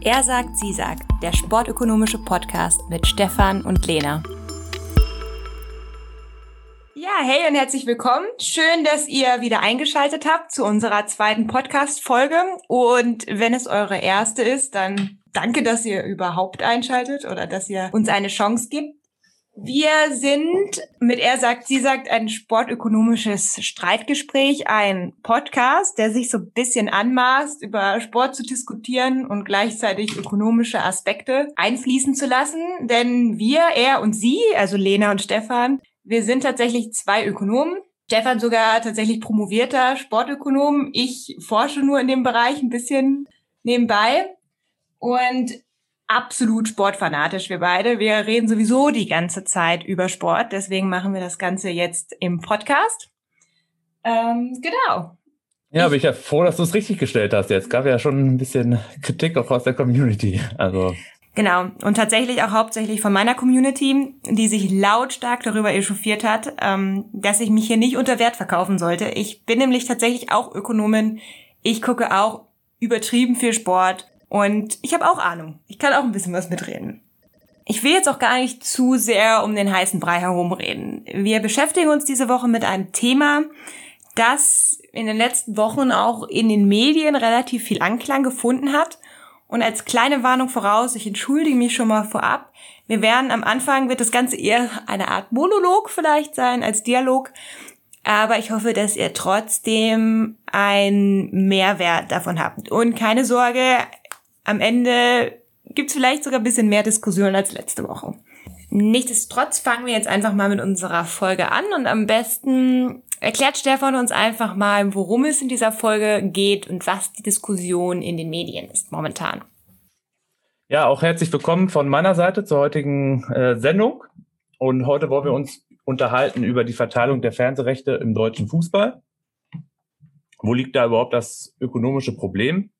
Er sagt, sie sagt, der sportökonomische Podcast mit Stefan und Lena. Ja, hey und herzlich willkommen. Schön, dass ihr wieder eingeschaltet habt zu unserer zweiten Podcast-Folge. Und wenn es eure erste ist, dann danke, dass ihr überhaupt einschaltet oder dass ihr uns eine Chance gibt. Wir sind mit Er sagt, sie sagt ein sportökonomisches Streitgespräch, ein Podcast, der sich so ein bisschen anmaßt, über Sport zu diskutieren und gleichzeitig ökonomische Aspekte einfließen zu lassen. Denn wir, er und sie, also Lena und Stefan, wir sind tatsächlich zwei Ökonomen. Stefan sogar tatsächlich promovierter Sportökonom. Ich forsche nur in dem Bereich ein bisschen nebenbei. Und absolut sportfanatisch, wir beide. Wir reden sowieso die ganze Zeit über Sport, deswegen machen wir das Ganze jetzt im Podcast. Ähm, genau. Ja, bin ich ja froh, dass du es richtig gestellt hast. Jetzt gab ja schon ein bisschen Kritik auch aus der Community. Also Genau. Und tatsächlich auch hauptsächlich von meiner Community, die sich lautstark darüber echauffiert hat, ähm, dass ich mich hier nicht unter Wert verkaufen sollte. Ich bin nämlich tatsächlich auch Ökonomin. Ich gucke auch übertrieben viel Sport. Und ich habe auch Ahnung. Ich kann auch ein bisschen was mitreden. Ich will jetzt auch gar nicht zu sehr um den heißen Brei herumreden. Wir beschäftigen uns diese Woche mit einem Thema, das in den letzten Wochen auch in den Medien relativ viel Anklang gefunden hat. Und als kleine Warnung voraus, ich entschuldige mich schon mal vorab, wir werden am Anfang, wird das Ganze eher eine Art Monolog vielleicht sein als Dialog. Aber ich hoffe, dass ihr trotzdem einen Mehrwert davon habt. Und keine Sorge, am Ende gibt es vielleicht sogar ein bisschen mehr Diskussion als letzte Woche. Nichtsdestotrotz fangen wir jetzt einfach mal mit unserer Folge an und am besten erklärt Stefan uns einfach mal, worum es in dieser Folge geht und was die Diskussion in den Medien ist momentan. Ja, auch herzlich willkommen von meiner Seite zur heutigen äh, Sendung. Und heute wollen wir uns unterhalten über die Verteilung der Fernsehrechte im deutschen Fußball. Wo liegt da überhaupt das ökonomische Problem?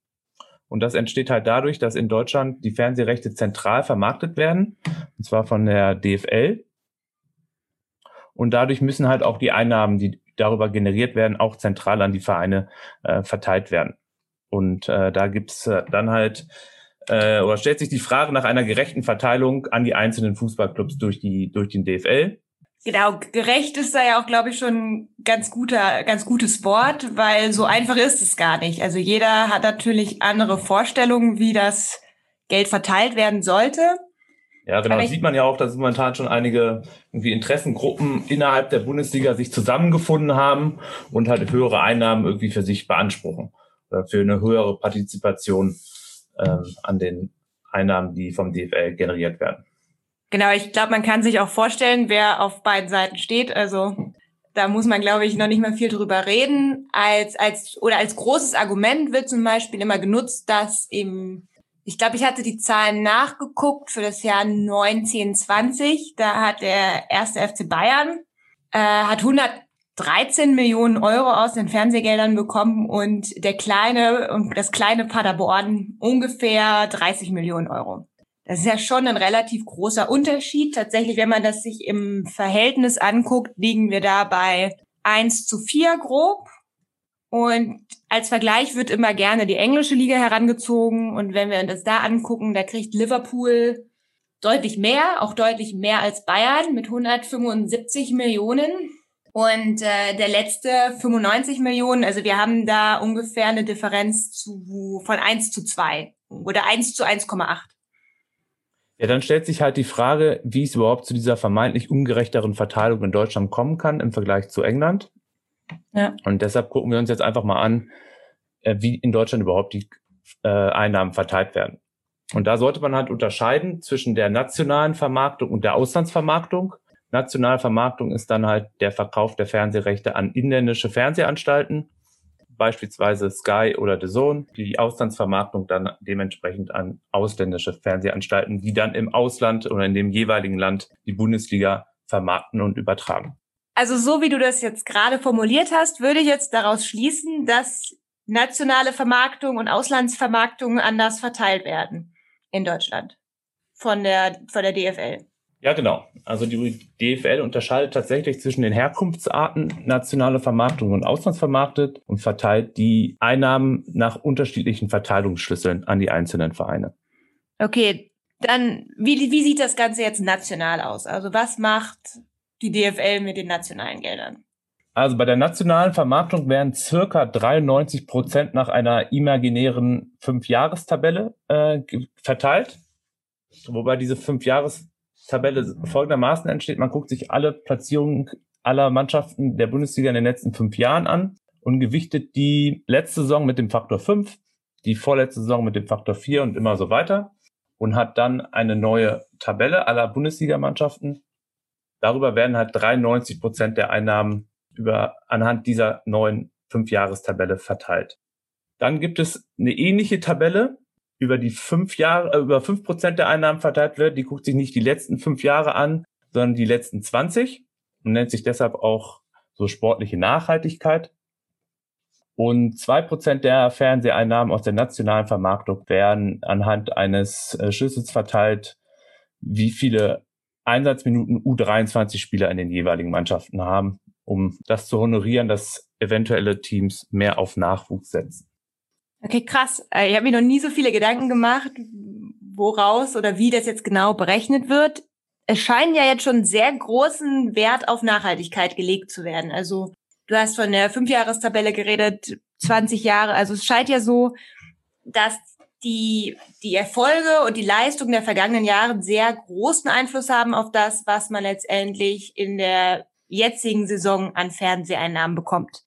Und das entsteht halt dadurch, dass in Deutschland die Fernsehrechte zentral vermarktet werden, und zwar von der DFL. Und dadurch müssen halt auch die Einnahmen, die darüber generiert werden, auch zentral an die Vereine äh, verteilt werden. Und äh, da gibt's äh, dann halt, äh, oder stellt sich die Frage nach einer gerechten Verteilung an die einzelnen Fußballclubs durch die durch den DFL. Genau, gerecht ist da ja auch, glaube ich, schon ganz guter, ganz gutes Wort, weil so einfach ist es gar nicht. Also jeder hat natürlich andere Vorstellungen, wie das Geld verteilt werden sollte. Ja, genau. Das sieht man ja auch, dass momentan schon einige irgendwie Interessengruppen innerhalb der Bundesliga sich zusammengefunden haben und halt höhere Einnahmen irgendwie für sich beanspruchen oder für eine höhere Partizipation ähm, an den Einnahmen, die vom DFL generiert werden. Genau, ich glaube, man kann sich auch vorstellen, wer auf beiden Seiten steht. Also da muss man, glaube ich, noch nicht mal viel drüber reden. Als, als, oder als großes Argument wird zum Beispiel immer genutzt, dass im, ich glaube, ich hatte die Zahlen nachgeguckt für das Jahr 1920. Da hat der erste FC Bayern, äh, hat 113 Millionen Euro aus den Fernsehgeldern bekommen und der kleine und das kleine Paderborn ungefähr 30 Millionen Euro. Das ist ja schon ein relativ großer Unterschied. Tatsächlich, wenn man das sich im Verhältnis anguckt, liegen wir da bei 1 zu 4 grob. Und als Vergleich wird immer gerne die englische Liga herangezogen. Und wenn wir uns das da angucken, da kriegt Liverpool deutlich mehr, auch deutlich mehr als Bayern mit 175 Millionen. Und äh, der letzte 95 Millionen. Also wir haben da ungefähr eine Differenz zu, von 1 zu 2 oder 1 zu 1,8. Ja, dann stellt sich halt die Frage, wie es überhaupt zu dieser vermeintlich ungerechteren Verteilung in Deutschland kommen kann im Vergleich zu England. Ja. Und deshalb gucken wir uns jetzt einfach mal an, äh, wie in Deutschland überhaupt die äh, Einnahmen verteilt werden. Und da sollte man halt unterscheiden zwischen der nationalen Vermarktung und der Auslandsvermarktung. Nationale Vermarktung ist dann halt der Verkauf der Fernsehrechte an inländische Fernsehanstalten beispielsweise Sky oder The Zone, die Auslandsvermarktung dann dementsprechend an ausländische Fernsehanstalten, die dann im Ausland oder in dem jeweiligen Land die Bundesliga vermarkten und übertragen. Also so wie du das jetzt gerade formuliert hast, würde ich jetzt daraus schließen, dass nationale Vermarktung und Auslandsvermarktung anders verteilt werden in Deutschland von der, von der DFL. Ja, genau. Also die DFL unterscheidet tatsächlich zwischen den Herkunftsarten nationale Vermarktung und Auslandsvermarktet und verteilt die Einnahmen nach unterschiedlichen Verteilungsschlüsseln an die einzelnen Vereine. Okay, dann wie, wie sieht das Ganze jetzt national aus? Also was macht die DFL mit den nationalen Geldern? Also bei der nationalen Vermarktung werden circa 93 Prozent nach einer imaginären Fünfjahrestabelle äh, verteilt. Wobei diese Fünfjahrestabelle folgendermaßen entsteht. Man guckt sich alle Platzierungen aller Mannschaften der Bundesliga in den letzten fünf Jahren an und gewichtet die letzte Saison mit dem Faktor 5, die vorletzte Saison mit dem Faktor 4 und immer so weiter und hat dann eine neue Tabelle aller Bundesligamannschaften. Darüber werden halt 93 Prozent der Einnahmen über anhand dieser neuen Fünfjahrestabelle verteilt. Dann gibt es eine ähnliche Tabelle, über die fünf Jahre, äh, über fünf Prozent der Einnahmen verteilt wird. Die guckt sich nicht die letzten fünf Jahre an, sondern die letzten 20 und nennt sich deshalb auch so sportliche Nachhaltigkeit. Und zwei Prozent der Fernseheinnahmen aus der nationalen Vermarktung werden anhand eines äh, Schlüssels verteilt, wie viele Einsatzminuten U23-Spieler in den jeweiligen Mannschaften haben um das zu honorieren, dass eventuelle Teams mehr auf Nachwuchs setzen. Okay, krass. Äh, ich habe mir noch nie so viele Gedanken gemacht, woraus oder wie das jetzt genau berechnet wird. Es scheint ja jetzt schon sehr großen Wert auf Nachhaltigkeit gelegt zu werden. Also du hast von der Fünfjahrestabelle geredet, 20 Jahre. Also es scheint ja so, dass die, die Erfolge und die Leistung der vergangenen Jahre sehr großen Einfluss haben auf das, was man letztendlich in der jetzigen Saison an Fernseheinnahmen bekommt.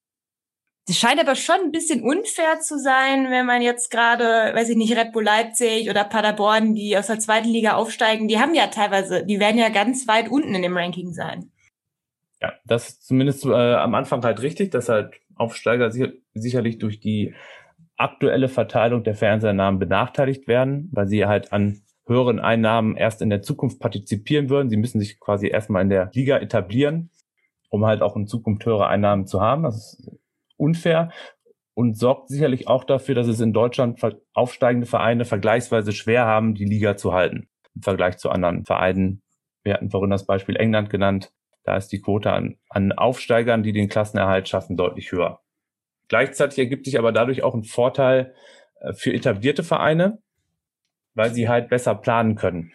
Das scheint aber schon ein bisschen unfair zu sein, wenn man jetzt gerade, weiß ich nicht, Red Bull Leipzig oder Paderborn, die aus der zweiten Liga aufsteigen, die haben ja teilweise, die werden ja ganz weit unten in dem Ranking sein. Ja, das ist zumindest äh, am Anfang halt richtig, dass halt Aufsteiger sicher, sicherlich durch die aktuelle Verteilung der Fernseheinnahmen benachteiligt werden, weil sie halt an höheren Einnahmen erst in der Zukunft partizipieren würden. Sie müssen sich quasi erstmal in der Liga etablieren um halt auch in Zukunft höhere Einnahmen zu haben. Das ist unfair und sorgt sicherlich auch dafür, dass es in Deutschland aufsteigende Vereine vergleichsweise schwer haben, die Liga zu halten im Vergleich zu anderen Vereinen. Wir hatten vorhin das Beispiel England genannt. Da ist die Quote an, an Aufsteigern, die den Klassenerhalt schaffen, deutlich höher. Gleichzeitig ergibt sich aber dadurch auch ein Vorteil äh, für etablierte Vereine, weil sie halt besser planen können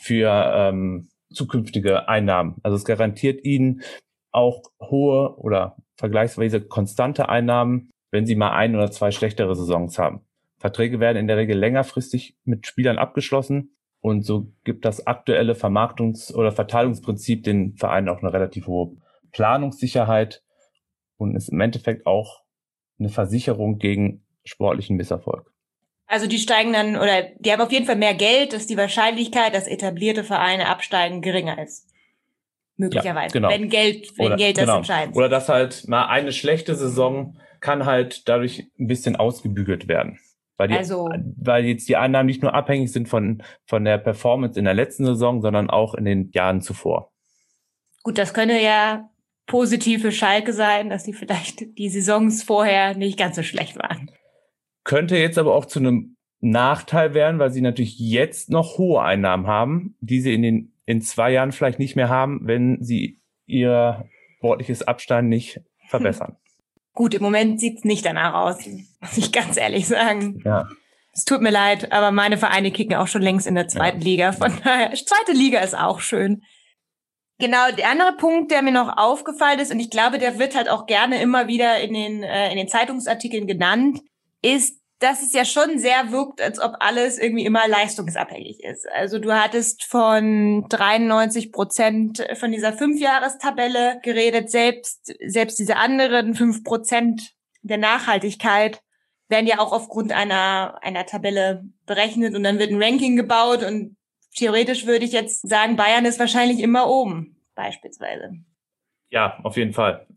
für ähm, zukünftige Einnahmen. Also es garantiert ihnen auch hohe oder vergleichsweise konstante Einnahmen, wenn sie mal ein oder zwei schlechtere Saisons haben. Verträge werden in der Regel längerfristig mit Spielern abgeschlossen und so gibt das aktuelle Vermarktungs- oder Verteilungsprinzip den Vereinen auch eine relativ hohe Planungssicherheit und ist im Endeffekt auch eine Versicherung gegen sportlichen Misserfolg. Also die steigen dann oder die haben auf jeden Fall mehr Geld, dass die Wahrscheinlichkeit, dass etablierte Vereine absteigen, geringer ist möglicherweise. Ja, genau. Wenn Geld, wenn oder, Geld das genau. entscheidet. Oder dass halt mal eine schlechte Saison kann halt dadurch ein bisschen ausgebügelt werden. Weil, die, also, weil jetzt die Einnahmen nicht nur abhängig sind von, von der Performance in der letzten Saison, sondern auch in den Jahren zuvor. Gut, das könnte ja positiv für Schalke sein, dass die vielleicht die Saisons vorher nicht ganz so schlecht waren. Könnte jetzt aber auch zu einem Nachteil werden, weil sie natürlich jetzt noch hohe Einnahmen haben, die sie in den in zwei Jahren vielleicht nicht mehr haben, wenn sie ihr sportliches Abstand nicht verbessern. Gut, im Moment sieht's nicht danach aus, muss ich ganz ehrlich sagen. Ja. Es tut mir leid, aber meine Vereine kicken auch schon längst in der zweiten ja. Liga. Von daher, zweite Liga ist auch schön. Genau, der andere Punkt, der mir noch aufgefallen ist, und ich glaube, der wird halt auch gerne immer wieder in den, äh, in den Zeitungsartikeln genannt, ist dass es ja schon sehr wirkt, als ob alles irgendwie immer leistungsabhängig ist. Also du hattest von 93 Prozent von dieser Fünfjahrestabelle geredet, selbst, selbst diese anderen fünf Prozent der Nachhaltigkeit werden ja auch aufgrund einer, einer Tabelle berechnet und dann wird ein Ranking gebaut und theoretisch würde ich jetzt sagen, Bayern ist wahrscheinlich immer oben, beispielsweise. Ja, auf jeden Fall.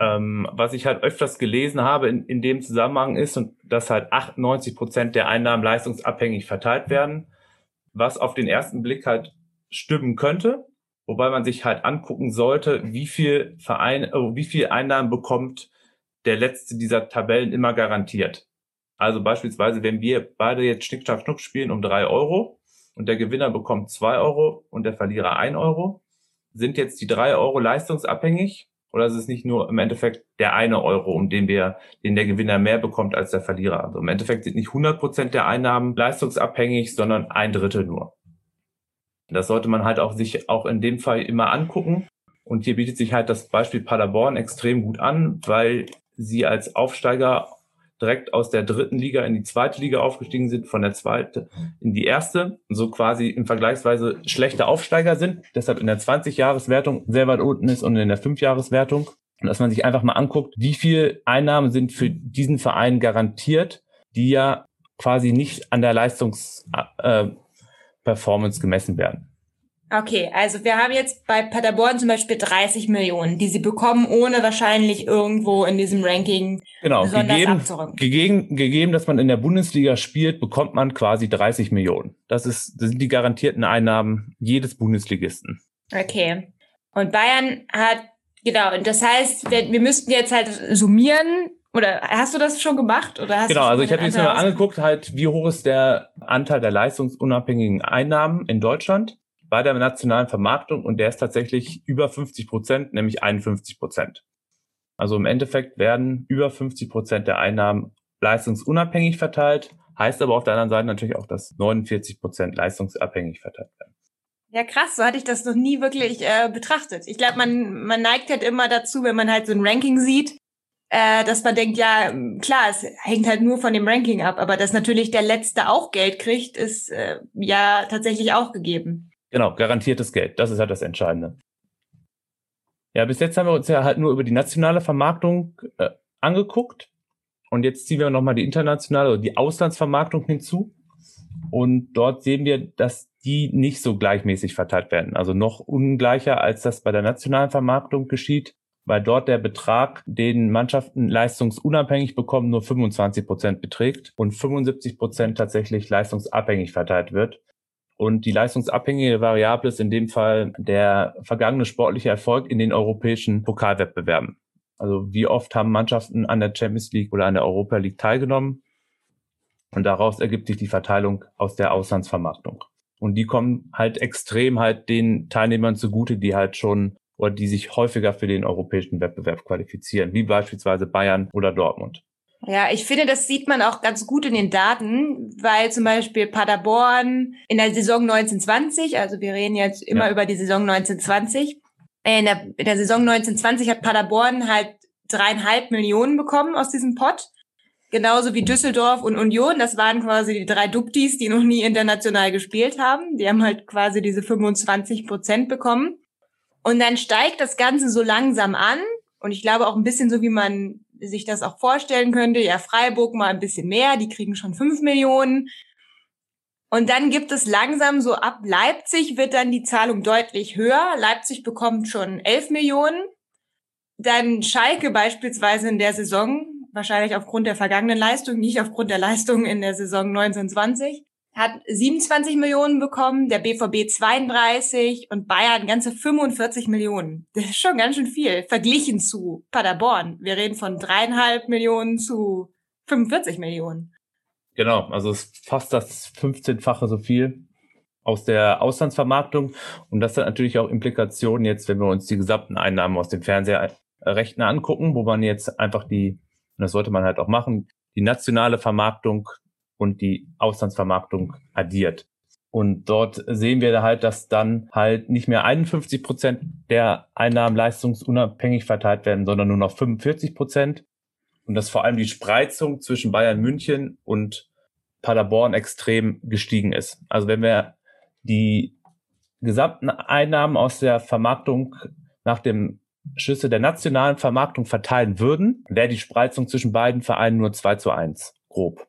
Ähm, was ich halt öfters gelesen habe in, in dem Zusammenhang ist, und dass halt 98 Prozent der Einnahmen leistungsabhängig verteilt werden, was auf den ersten Blick halt stimmen könnte, wobei man sich halt angucken sollte, wie viel Verein, äh, wie viel Einnahmen bekommt der letzte dieser Tabellen immer garantiert. Also beispielsweise, wenn wir beide jetzt Schnick, Schnack, Schnuck spielen um drei Euro und der Gewinner bekommt zwei Euro und der Verlierer ein Euro, sind jetzt die drei Euro leistungsabhängig oder ist es nicht nur im Endeffekt der eine Euro, um den wir, den der Gewinner mehr bekommt als der Verlierer? Also im Endeffekt sind nicht 100 Prozent der Einnahmen leistungsabhängig, sondern ein Drittel nur. Das sollte man halt auch sich auch in dem Fall immer angucken. Und hier bietet sich halt das Beispiel Paderborn extrem gut an, weil sie als Aufsteiger direkt aus der dritten Liga in die zweite Liga aufgestiegen sind, von der zweiten in die erste, so quasi im vergleichsweise schlechte Aufsteiger sind, deshalb in der 20-Jahres-Wertung sehr weit unten ist und in der 5-Jahres-Wertung. Und dass man sich einfach mal anguckt, wie viel Einnahmen sind für diesen Verein garantiert, die ja quasi nicht an der Leistungsperformance äh, gemessen werden. Okay, also wir haben jetzt bei Paderborn zum Beispiel 30 Millionen, die sie bekommen, ohne wahrscheinlich irgendwo in diesem Ranking genau, gegeben, gegeben, gegeben, dass man in der Bundesliga spielt, bekommt man quasi 30 Millionen. Das, ist, das sind die garantierten Einnahmen jedes Bundesligisten. Okay. Und Bayern hat, genau, und das heißt, wir, wir müssten jetzt halt summieren, oder hast du das schon gemacht? Oder hast genau, also ich habe mir jetzt mal angeguckt, halt, wie hoch ist der Anteil der leistungsunabhängigen Einnahmen in Deutschland bei der nationalen Vermarktung und der ist tatsächlich über 50 Prozent, nämlich 51 Prozent. Also im Endeffekt werden über 50 Prozent der Einnahmen leistungsunabhängig verteilt, heißt aber auf der anderen Seite natürlich auch, dass 49 Prozent leistungsabhängig verteilt werden. Ja, krass, so hatte ich das noch nie wirklich äh, betrachtet. Ich glaube, man, man neigt halt immer dazu, wenn man halt so ein Ranking sieht, äh, dass man denkt, ja, klar, es hängt halt nur von dem Ranking ab, aber dass natürlich der Letzte auch Geld kriegt, ist äh, ja tatsächlich auch gegeben. Genau, garantiertes Geld. Das ist halt das Entscheidende. Ja, bis jetzt haben wir uns ja halt nur über die nationale Vermarktung äh, angeguckt. Und jetzt ziehen wir nochmal die internationale oder die Auslandsvermarktung hinzu. Und dort sehen wir, dass die nicht so gleichmäßig verteilt werden. Also noch ungleicher, als das bei der nationalen Vermarktung geschieht, weil dort der Betrag, den Mannschaften leistungsunabhängig bekommen, nur 25 Prozent beträgt und 75 Prozent tatsächlich leistungsabhängig verteilt wird. Und die leistungsabhängige Variable ist in dem Fall der vergangene sportliche Erfolg in den europäischen Pokalwettbewerben. Also wie oft haben Mannschaften an der Champions League oder an der Europa League teilgenommen? Und daraus ergibt sich die Verteilung aus der Auslandsvermarktung. Und die kommen halt extrem halt den Teilnehmern zugute, die halt schon oder die sich häufiger für den europäischen Wettbewerb qualifizieren, wie beispielsweise Bayern oder Dortmund. Ja, ich finde, das sieht man auch ganz gut in den Daten, weil zum Beispiel Paderborn in der Saison 1920, also wir reden jetzt immer ja. über die Saison 1920, in der, in der Saison 1920 hat Paderborn halt dreieinhalb Millionen bekommen aus diesem Pott. Genauso wie Düsseldorf und Union. Das waren quasi die drei Duptis, die noch nie international gespielt haben. Die haben halt quasi diese 25 Prozent bekommen. Und dann steigt das Ganze so langsam an. Und ich glaube auch ein bisschen so, wie man sich das auch vorstellen könnte, ja, Freiburg mal ein bisschen mehr, die kriegen schon fünf Millionen. Und dann gibt es langsam so ab Leipzig wird dann die Zahlung deutlich höher. Leipzig bekommt schon elf Millionen. Dann Schalke beispielsweise in der Saison, wahrscheinlich aufgrund der vergangenen Leistung, nicht aufgrund der Leistung in der Saison 1920, hat 27 Millionen bekommen, der BVB 32 und Bayern ganze 45 Millionen. Das ist schon ganz schön viel, verglichen zu Paderborn. Wir reden von dreieinhalb Millionen zu 45 Millionen. Genau, also es ist fast das 15-fache so viel aus der Auslandsvermarktung. Und das hat natürlich auch Implikationen jetzt, wenn wir uns die gesamten Einnahmen aus den Fernsehrechten angucken, wo man jetzt einfach die, und das sollte man halt auch machen, die nationale Vermarktung und die Auslandsvermarktung addiert. Und dort sehen wir halt, dass dann halt nicht mehr 51 Prozent der Einnahmen leistungsunabhängig verteilt werden, sondern nur noch 45 Prozent. Und dass vor allem die Spreizung zwischen Bayern München und Paderborn extrem gestiegen ist. Also wenn wir die gesamten Einnahmen aus der Vermarktung nach dem Schlüssel der nationalen Vermarktung verteilen würden, wäre die Spreizung zwischen beiden Vereinen nur 2 zu 1, grob.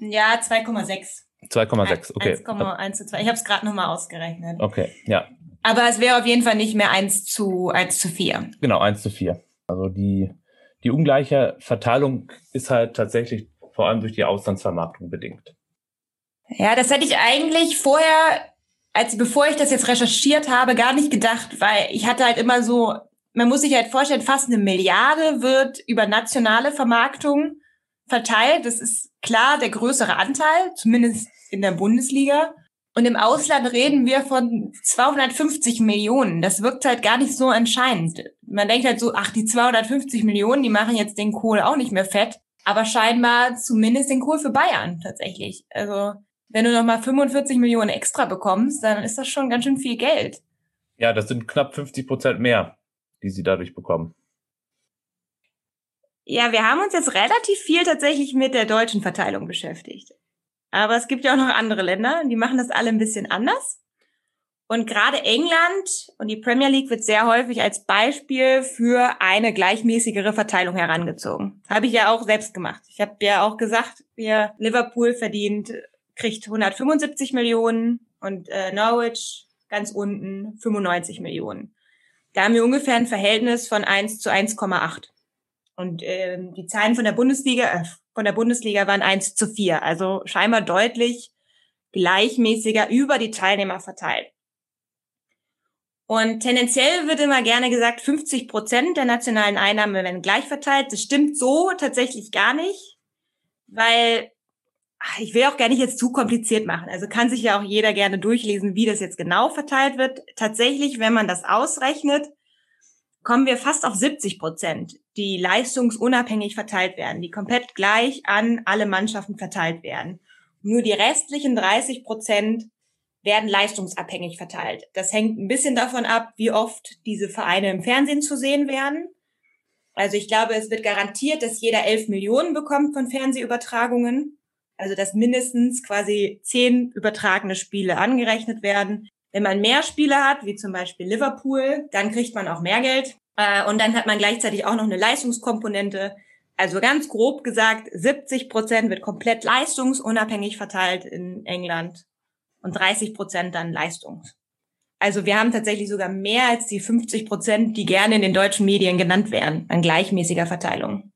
Ja, 2,6. 2,6, okay. 1,1 zu 2. Ich habe es gerade nochmal ausgerechnet. Okay, ja. Aber es wäre auf jeden Fall nicht mehr 1 zu 1 zu 4. Genau, 1 zu 4. Also die, die ungleiche Verteilung ist halt tatsächlich vor allem durch die Auslandsvermarktung bedingt. Ja, das hätte ich eigentlich vorher, als bevor ich das jetzt recherchiert habe, gar nicht gedacht, weil ich hatte halt immer so, man muss sich halt vorstellen, fast eine Milliarde wird über nationale Vermarktung verteilt. Das ist klar der größere Anteil, zumindest in der Bundesliga. Und im Ausland reden wir von 250 Millionen. Das wirkt halt gar nicht so anscheinend. Man denkt halt so, ach, die 250 Millionen, die machen jetzt den Kohl auch nicht mehr fett. Aber scheinbar zumindest den Kohl für Bayern tatsächlich. Also, wenn du nochmal 45 Millionen extra bekommst, dann ist das schon ganz schön viel Geld. Ja, das sind knapp 50 Prozent mehr, die sie dadurch bekommen. Ja, wir haben uns jetzt relativ viel tatsächlich mit der deutschen Verteilung beschäftigt. Aber es gibt ja auch noch andere Länder, die machen das alle ein bisschen anders. Und gerade England und die Premier League wird sehr häufig als Beispiel für eine gleichmäßigere Verteilung herangezogen. Habe ich ja auch selbst gemacht. Ich habe ja auch gesagt, wir Liverpool verdient, kriegt 175 Millionen und äh, Norwich ganz unten 95 Millionen. Da haben wir ungefähr ein Verhältnis von 1 zu 1,8. Und ähm, die Zahlen von der Bundesliga, äh, von der Bundesliga waren 1 zu 4, also scheinbar deutlich gleichmäßiger über die Teilnehmer verteilt. Und tendenziell wird immer gerne gesagt, 50 Prozent der nationalen Einnahmen werden gleich verteilt. Das stimmt so tatsächlich gar nicht, weil ach, ich will auch gar nicht jetzt zu kompliziert machen. Also kann sich ja auch jeder gerne durchlesen, wie das jetzt genau verteilt wird. Tatsächlich, wenn man das ausrechnet, kommen wir fast auf 70 Prozent, die leistungsunabhängig verteilt werden, die komplett gleich an alle Mannschaften verteilt werden. Nur die restlichen 30 Prozent werden leistungsabhängig verteilt. Das hängt ein bisschen davon ab, wie oft diese Vereine im Fernsehen zu sehen werden. Also ich glaube, es wird garantiert, dass jeder 11 Millionen bekommt von Fernsehübertragungen. Also dass mindestens quasi zehn übertragene Spiele angerechnet werden. Wenn man mehr Spiele hat, wie zum Beispiel Liverpool, dann kriegt man auch mehr Geld. Äh, und dann hat man gleichzeitig auch noch eine Leistungskomponente. Also ganz grob gesagt, 70 Prozent wird komplett leistungsunabhängig verteilt in England und 30 Prozent dann Leistungs. Also wir haben tatsächlich sogar mehr als die 50 Prozent, die gerne in den deutschen Medien genannt werden, an gleichmäßiger Verteilung.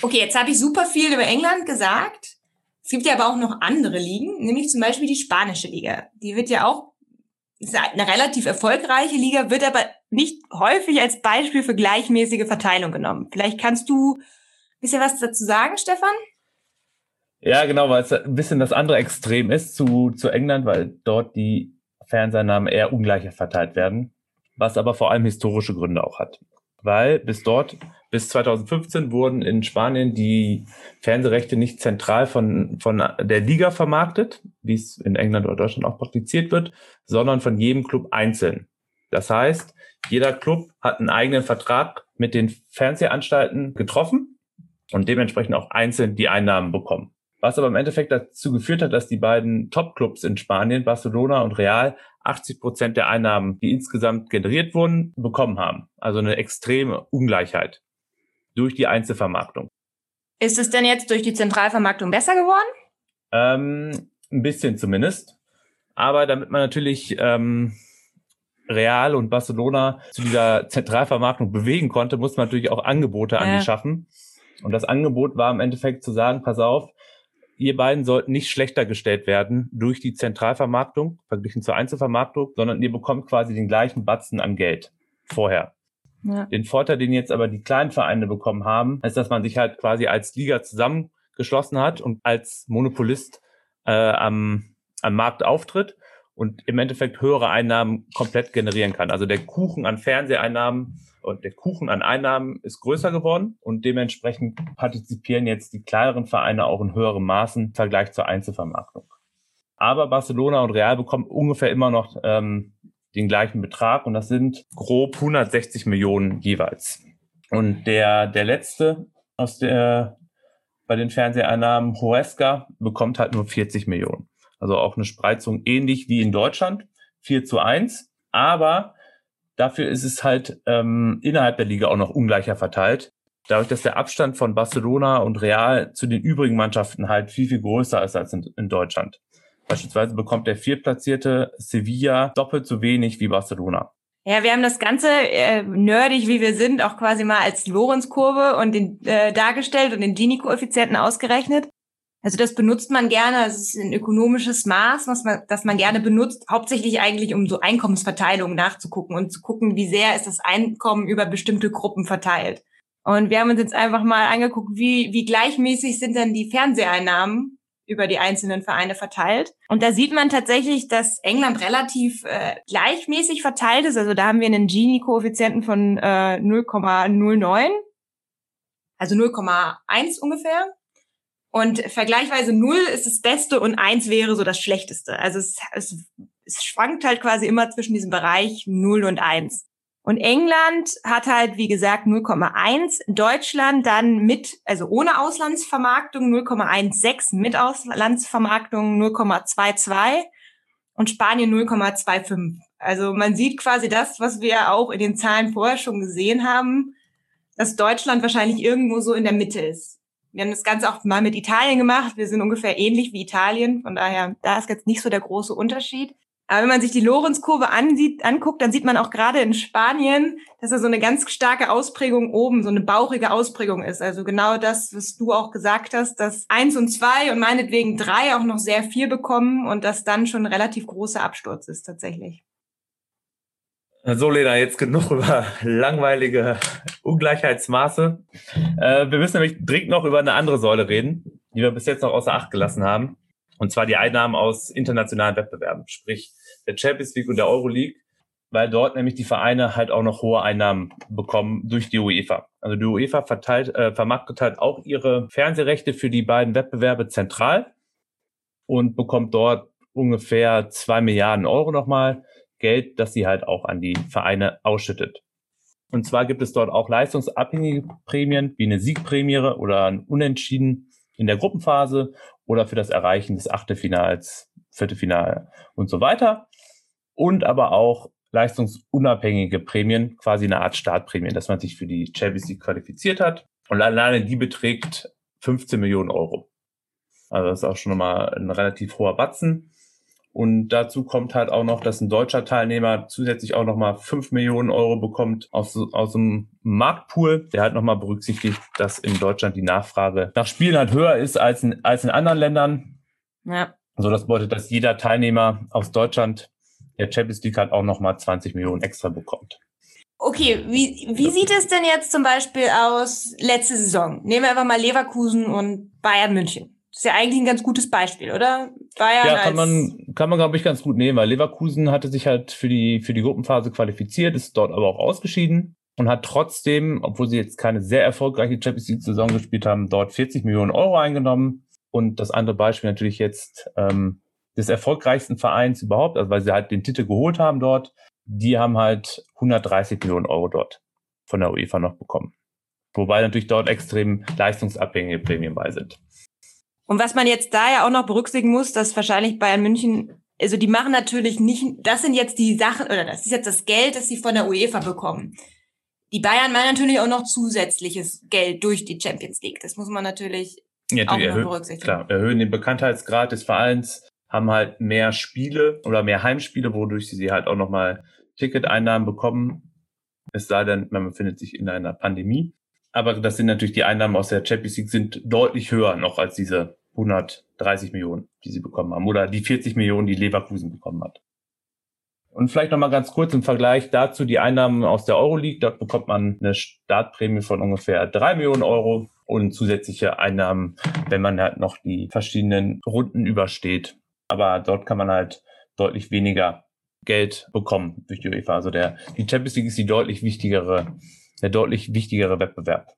Okay, jetzt habe ich super viel über England gesagt. Es gibt ja aber auch noch andere Ligen, nämlich zum Beispiel die spanische Liga. Die wird ja auch ist eine relativ erfolgreiche Liga, wird aber nicht häufig als Beispiel für gleichmäßige Verteilung genommen. Vielleicht kannst du ein bisschen was dazu sagen, Stefan? Ja, genau, weil es ein bisschen das andere Extrem ist zu, zu England, weil dort die Fernsehnamen eher ungleicher verteilt werden, was aber vor allem historische Gründe auch hat. Weil bis dort, bis 2015 wurden in Spanien die Fernsehrechte nicht zentral von, von der Liga vermarktet, wie es in England oder Deutschland auch praktiziert wird, sondern von jedem Club einzeln. Das heißt, jeder Club hat einen eigenen Vertrag mit den Fernsehanstalten getroffen und dementsprechend auch einzeln die Einnahmen bekommen. Was aber im Endeffekt dazu geführt hat, dass die beiden Top-Clubs in Spanien, Barcelona und Real, 80 Prozent der Einnahmen, die insgesamt generiert wurden, bekommen haben. Also eine extreme Ungleichheit durch die Einzelvermarktung. Ist es denn jetzt durch die Zentralvermarktung besser geworden? Ähm, ein bisschen zumindest. Aber damit man natürlich ähm, Real und Barcelona zu dieser Zentralvermarktung bewegen konnte, muss man natürlich auch Angebote ja. an die schaffen. Und das Angebot war im Endeffekt zu sagen, pass auf, ihr beiden sollten nicht schlechter gestellt werden durch die Zentralvermarktung, verglichen zur Einzelvermarktung, sondern ihr bekommt quasi den gleichen Batzen an Geld vorher. Ja. Den Vorteil, den jetzt aber die kleinen Vereine bekommen haben, ist, dass man sich halt quasi als Liga zusammengeschlossen hat und als Monopolist äh, am, am Markt auftritt und im Endeffekt höhere Einnahmen komplett generieren kann. Also der Kuchen an Fernseheinnahmen und der Kuchen an Einnahmen ist größer geworden und dementsprechend partizipieren jetzt die kleineren Vereine auch in höherem Maßen im Vergleich zur Einzelvermarktung. Aber Barcelona und Real bekommen ungefähr immer noch ähm, den gleichen Betrag und das sind grob 160 Millionen jeweils. Und der, der letzte aus der, bei den Fernseheinnahmen, Huesca, bekommt halt nur 40 Millionen. Also auch eine Spreizung ähnlich wie in Deutschland, 4 zu 1. Aber Dafür ist es halt ähm, innerhalb der Liga auch noch ungleicher verteilt. Dadurch, dass der Abstand von Barcelona und Real zu den übrigen Mannschaften halt viel, viel größer ist als in, in Deutschland. Beispielsweise bekommt der viertplatzierte Sevilla doppelt so wenig wie Barcelona. Ja, wir haben das Ganze äh, nerdig, wie wir sind, auch quasi mal als Lorenz-Kurve und den äh, dargestellt und den Gini-Koeffizienten ausgerechnet. Also das benutzt man gerne, das ist ein ökonomisches Maß, was man, das man gerne benutzt, hauptsächlich eigentlich, um so Einkommensverteilung nachzugucken und zu gucken, wie sehr ist das Einkommen über bestimmte Gruppen verteilt. Und wir haben uns jetzt einfach mal angeguckt, wie, wie gleichmäßig sind denn die Fernseheinnahmen über die einzelnen Vereine verteilt. Und da sieht man tatsächlich, dass England relativ äh, gleichmäßig verteilt ist. Also da haben wir einen Gini-Koeffizienten von äh, 0,09, also 0,1 ungefähr. Und vergleichsweise 0 ist das Beste und 1 wäre so das Schlechteste. Also es, es, es schwankt halt quasi immer zwischen diesem Bereich 0 und 1. Und England hat halt, wie gesagt, 0,1. Deutschland dann mit, also ohne Auslandsvermarktung 0,16, mit Auslandsvermarktung 0,22 und Spanien 0,25. Also man sieht quasi das, was wir auch in den Zahlen vorher schon gesehen haben, dass Deutschland wahrscheinlich irgendwo so in der Mitte ist. Wir haben das Ganze auch mal mit Italien gemacht. Wir sind ungefähr ähnlich wie Italien. Von daher, da ist jetzt nicht so der große Unterschied. Aber wenn man sich die Lorenz-Kurve ansieht, anguckt, dann sieht man auch gerade in Spanien, dass da so eine ganz starke Ausprägung oben, so eine bauchige Ausprägung ist. Also genau das, was du auch gesagt hast, dass eins und zwei und meinetwegen drei auch noch sehr viel bekommen und dass dann schon ein relativ großer Absturz ist tatsächlich. So, Lena, jetzt genug über langweilige Ungleichheitsmaße. Äh, wir müssen nämlich dringend noch über eine andere Säule reden, die wir bis jetzt noch außer Acht gelassen haben. Und zwar die Einnahmen aus internationalen Wettbewerben, sprich der Champions League und der Euro League, weil dort nämlich die Vereine halt auch noch hohe Einnahmen bekommen durch die UEFA. Also die UEFA verteilt, äh, vermarktet halt auch ihre Fernsehrechte für die beiden Wettbewerbe zentral und bekommt dort ungefähr zwei Milliarden Euro nochmal Geld, das sie halt auch an die Vereine ausschüttet. Und zwar gibt es dort auch leistungsabhängige Prämien, wie eine Siegprämie oder ein Unentschieden in der Gruppenphase oder für das Erreichen des Achtelfinals, Viertelfinal und so weiter. Und aber auch leistungsunabhängige Prämien, quasi eine Art Startprämien, dass man sich für die Champions League qualifiziert hat. Und alleine die beträgt 15 Millionen Euro. Also das ist auch schon mal ein relativ hoher Batzen. Und dazu kommt halt auch noch, dass ein deutscher Teilnehmer zusätzlich auch nochmal 5 Millionen Euro bekommt aus, aus dem Marktpool, der halt nochmal berücksichtigt, dass in Deutschland die Nachfrage nach Spielen halt höher ist als in, als in anderen Ländern. Ja. So, das bedeutet, dass jeder Teilnehmer aus Deutschland der Champions League halt auch nochmal 20 Millionen extra bekommt. Okay, wie, wie sieht es denn jetzt zum Beispiel aus letzte Saison? Nehmen wir einfach mal Leverkusen und Bayern München. Das ist ja eigentlich ein ganz gutes Beispiel, oder? Bayern ja, kann man, kann man, glaube ich, ganz gut nehmen, weil Leverkusen hatte sich halt für die, für die Gruppenphase qualifiziert, ist dort aber auch ausgeschieden und hat trotzdem, obwohl sie jetzt keine sehr erfolgreiche Champions League-Saison gespielt haben, dort 40 Millionen Euro eingenommen. Und das andere Beispiel natürlich jetzt ähm, des erfolgreichsten Vereins überhaupt, also weil sie halt den Titel geholt haben dort, die haben halt 130 Millionen Euro dort von der UEFA noch bekommen. Wobei natürlich dort extrem leistungsabhängige Prämien bei sind. Und was man jetzt da ja auch noch berücksichtigen muss, dass wahrscheinlich Bayern München, also die machen natürlich nicht, das sind jetzt die Sachen, oder das ist jetzt das Geld, das sie von der UEFA bekommen. Die Bayern machen natürlich auch noch zusätzliches Geld durch die Champions League. Das muss man natürlich ja, auch noch berücksichtigen. Klar, erhöhen den Bekanntheitsgrad des Vereins, haben halt mehr Spiele oder mehr Heimspiele, wodurch sie halt auch nochmal Ticketeinnahmen bekommen. Es sei denn, man befindet sich in einer Pandemie. Aber das sind natürlich die Einnahmen aus der Champions League sind deutlich höher noch als diese 130 Millionen, die sie bekommen haben, oder die 40 Millionen, die Leverkusen bekommen hat. Und vielleicht nochmal ganz kurz im Vergleich dazu die Einnahmen aus der Euroleague. Dort bekommt man eine Startprämie von ungefähr drei Millionen Euro und zusätzliche Einnahmen, wenn man halt noch die verschiedenen Runden übersteht. Aber dort kann man halt deutlich weniger Geld bekommen durch die UEFA. Also der, die Champions League ist die deutlich wichtigere, der deutlich wichtigere Wettbewerb.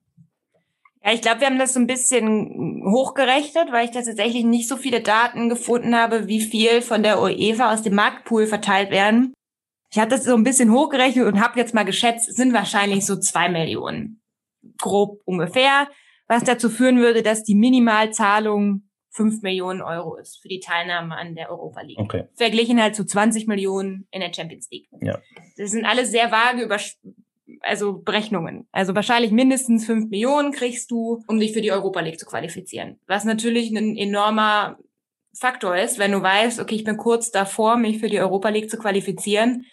Ja, ich glaube, wir haben das so ein bisschen hochgerechnet, weil ich da tatsächlich nicht so viele Daten gefunden habe, wie viel von der UEFA aus dem Marktpool verteilt werden. Ich habe das so ein bisschen hochgerechnet und habe jetzt mal geschätzt, sind wahrscheinlich so zwei Millionen. Grob ungefähr. Was dazu führen würde, dass die Minimalzahlung fünf Millionen Euro ist für die Teilnahme an der Europa League. Okay. Verglichen halt zu 20 Millionen in der Champions League. Ja. Das sind alles sehr vage also Berechnungen. Also wahrscheinlich mindestens fünf Millionen kriegst du, um dich für die Europa League zu qualifizieren. Was natürlich ein enormer Faktor ist, wenn du weißt, okay, ich bin kurz davor, mich für die Europa League zu qualifizieren,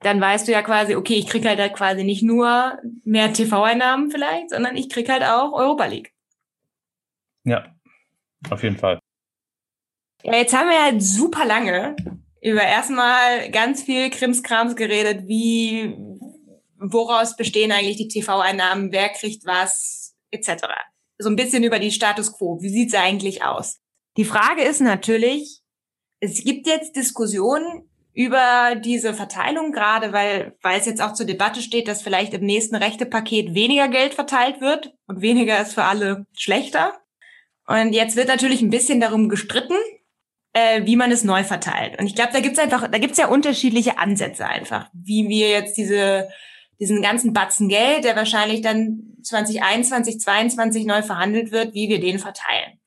dann weißt du ja quasi, okay, ich krieg halt, halt quasi nicht nur mehr TV-Einnahmen vielleicht, sondern ich krieg halt auch Europa League. Ja, auf jeden Fall. Ja, jetzt haben wir halt super lange über erstmal ganz viel Krimskrams geredet, wie woraus bestehen eigentlich die TV-Einnahmen, wer kriegt was, etc. So ein bisschen über die Status quo. Wie sieht's eigentlich aus? Die Frage ist natürlich, es gibt jetzt Diskussionen über diese Verteilung, gerade weil, weil es jetzt auch zur Debatte steht, dass vielleicht im nächsten Rechtepaket weniger Geld verteilt wird und weniger ist für alle schlechter. Und jetzt wird natürlich ein bisschen darum gestritten, äh, wie man es neu verteilt. Und ich glaube, da gibt's einfach, da gibt's ja unterschiedliche Ansätze einfach, wie wir jetzt diese, diesen ganzen Batzen Geld, der wahrscheinlich dann 2021, 2022 neu verhandelt wird, wie wir den verteilen.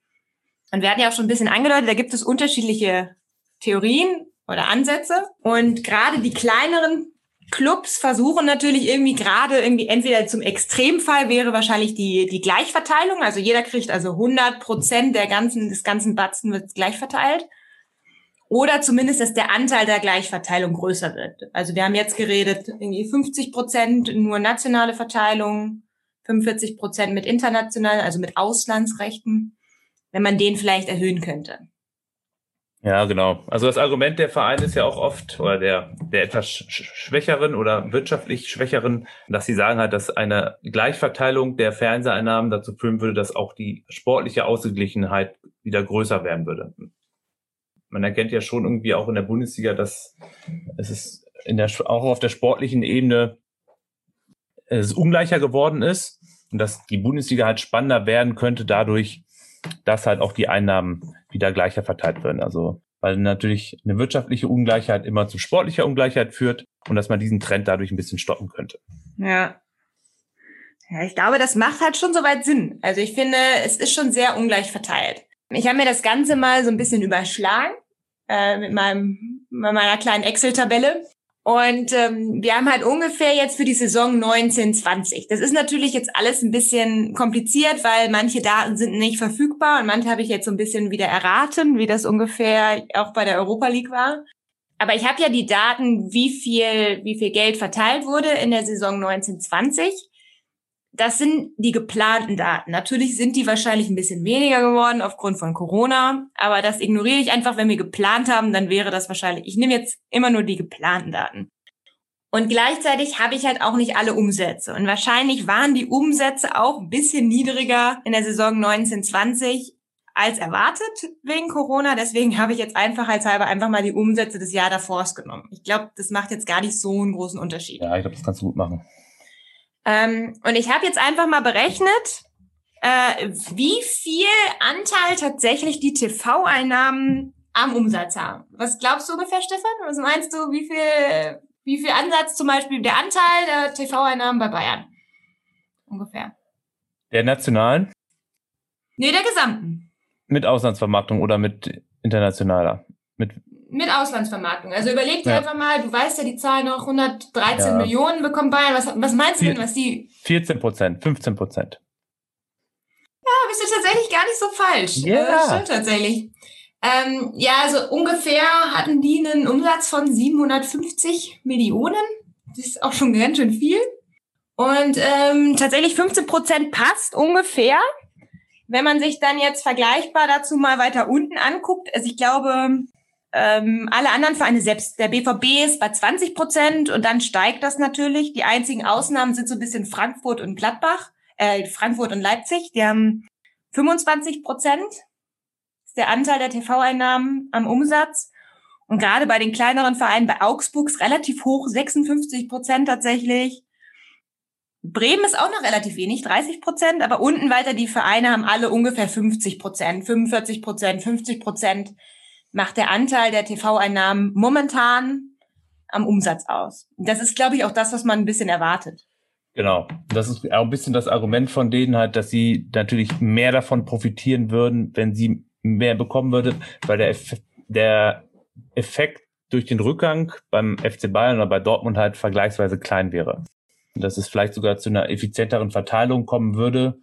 Und wir hatten ja auch schon ein bisschen angedeutet, da gibt es unterschiedliche Theorien oder Ansätze. Und gerade die kleineren Clubs versuchen natürlich irgendwie gerade irgendwie entweder zum Extremfall wäre wahrscheinlich die, die Gleichverteilung. Also jeder kriegt also 100 Prozent der ganzen, des ganzen Batzen wird gleich verteilt. Oder zumindest, dass der Anteil der Gleichverteilung größer wird. Also wir haben jetzt geredet, irgendwie 50 Prozent nur nationale Verteilung, 45 Prozent mit internationalen, also mit Auslandsrechten, wenn man den vielleicht erhöhen könnte. Ja, genau. Also das Argument der Vereine ist ja auch oft, oder der, der etwas schwächeren oder wirtschaftlich schwächeren, dass sie sagen halt, dass eine Gleichverteilung der Fernseheinnahmen dazu führen würde, dass auch die sportliche Ausgeglichenheit wieder größer werden würde. Man erkennt ja schon irgendwie auch in der Bundesliga, dass es ist in der, auch auf der sportlichen Ebene es ungleicher geworden ist und dass die Bundesliga halt spannender werden könnte dadurch, dass halt auch die Einnahmen wieder gleicher verteilt werden. Also weil natürlich eine wirtschaftliche Ungleichheit immer zu sportlicher Ungleichheit führt und dass man diesen Trend dadurch ein bisschen stoppen könnte. Ja. Ja, ich glaube, das macht halt schon soweit Sinn. Also ich finde, es ist schon sehr ungleich verteilt. Ich habe mir das Ganze mal so ein bisschen überschlagen äh, mit meinem mit meiner kleinen Excel-Tabelle und ähm, wir haben halt ungefähr jetzt für die Saison 1920. Das ist natürlich jetzt alles ein bisschen kompliziert, weil manche Daten sind nicht verfügbar und manche habe ich jetzt so ein bisschen wieder erraten, wie das ungefähr auch bei der Europa League war. Aber ich habe ja die Daten, wie viel, wie viel Geld verteilt wurde in der Saison 1920 das sind die geplanten Daten. Natürlich sind die wahrscheinlich ein bisschen weniger geworden aufgrund von Corona, aber das ignoriere ich einfach. Wenn wir geplant haben, dann wäre das wahrscheinlich. Ich nehme jetzt immer nur die geplanten Daten. Und gleichzeitig habe ich halt auch nicht alle Umsätze. Und wahrscheinlich waren die Umsätze auch ein bisschen niedriger in der Saison 1920 als erwartet wegen Corona. Deswegen habe ich jetzt einfach als halber einfach mal die Umsätze des Jahr davor genommen. Ich glaube, das macht jetzt gar nicht so einen großen Unterschied. Ja, ich glaube, das kannst du gut machen. Ähm, und ich habe jetzt einfach mal berechnet, äh, wie viel Anteil tatsächlich die TV-Einnahmen am Umsatz haben. Was glaubst du ungefähr, Stefan? Was meinst du, wie viel, wie viel Ansatz zum Beispiel der Anteil der TV-Einnahmen bei Bayern? Ungefähr. Der nationalen? Nee, der gesamten. Mit Auslandsvermarktung oder mit internationaler? Mit mit Auslandsvermarktung. Also überleg dir ja. einfach mal, du weißt ja die Zahl noch, 113 ja. Millionen bekommt Bayern. Was, was meinst du denn, was die... 14 Prozent, 15 Prozent. Ja, bist du tatsächlich gar nicht so falsch. Ja. Das stimmt tatsächlich. Ähm, ja, also ungefähr hatten die einen Umsatz von 750 Millionen. Das ist auch schon ganz schön viel. Und ähm, tatsächlich 15 Prozent passt ungefähr. Wenn man sich dann jetzt vergleichbar dazu mal weiter unten anguckt, also ich glaube, ähm, alle anderen Vereine, selbst der BVB ist bei 20 Prozent und dann steigt das natürlich. Die einzigen Ausnahmen sind so ein bisschen Frankfurt und Gladbach, äh, Frankfurt und Leipzig. Die haben 25 Prozent ist der Anteil der TV-Einnahmen am Umsatz. Und gerade bei den kleineren Vereinen, bei Augsburg ist relativ hoch, 56 Prozent tatsächlich. Bremen ist auch noch relativ wenig, 30 Prozent, aber unten weiter die Vereine haben alle ungefähr 50 Prozent, 45 Prozent, 50 Prozent macht der Anteil der TV-Einnahmen momentan am Umsatz aus. Das ist, glaube ich, auch das, was man ein bisschen erwartet. Genau. Das ist auch ein bisschen das Argument von denen halt, dass sie natürlich mehr davon profitieren würden, wenn sie mehr bekommen würde, weil der, Eff der Effekt durch den Rückgang beim FC Bayern oder bei Dortmund halt vergleichsweise klein wäre. Dass es vielleicht sogar zu einer effizienteren Verteilung kommen würde,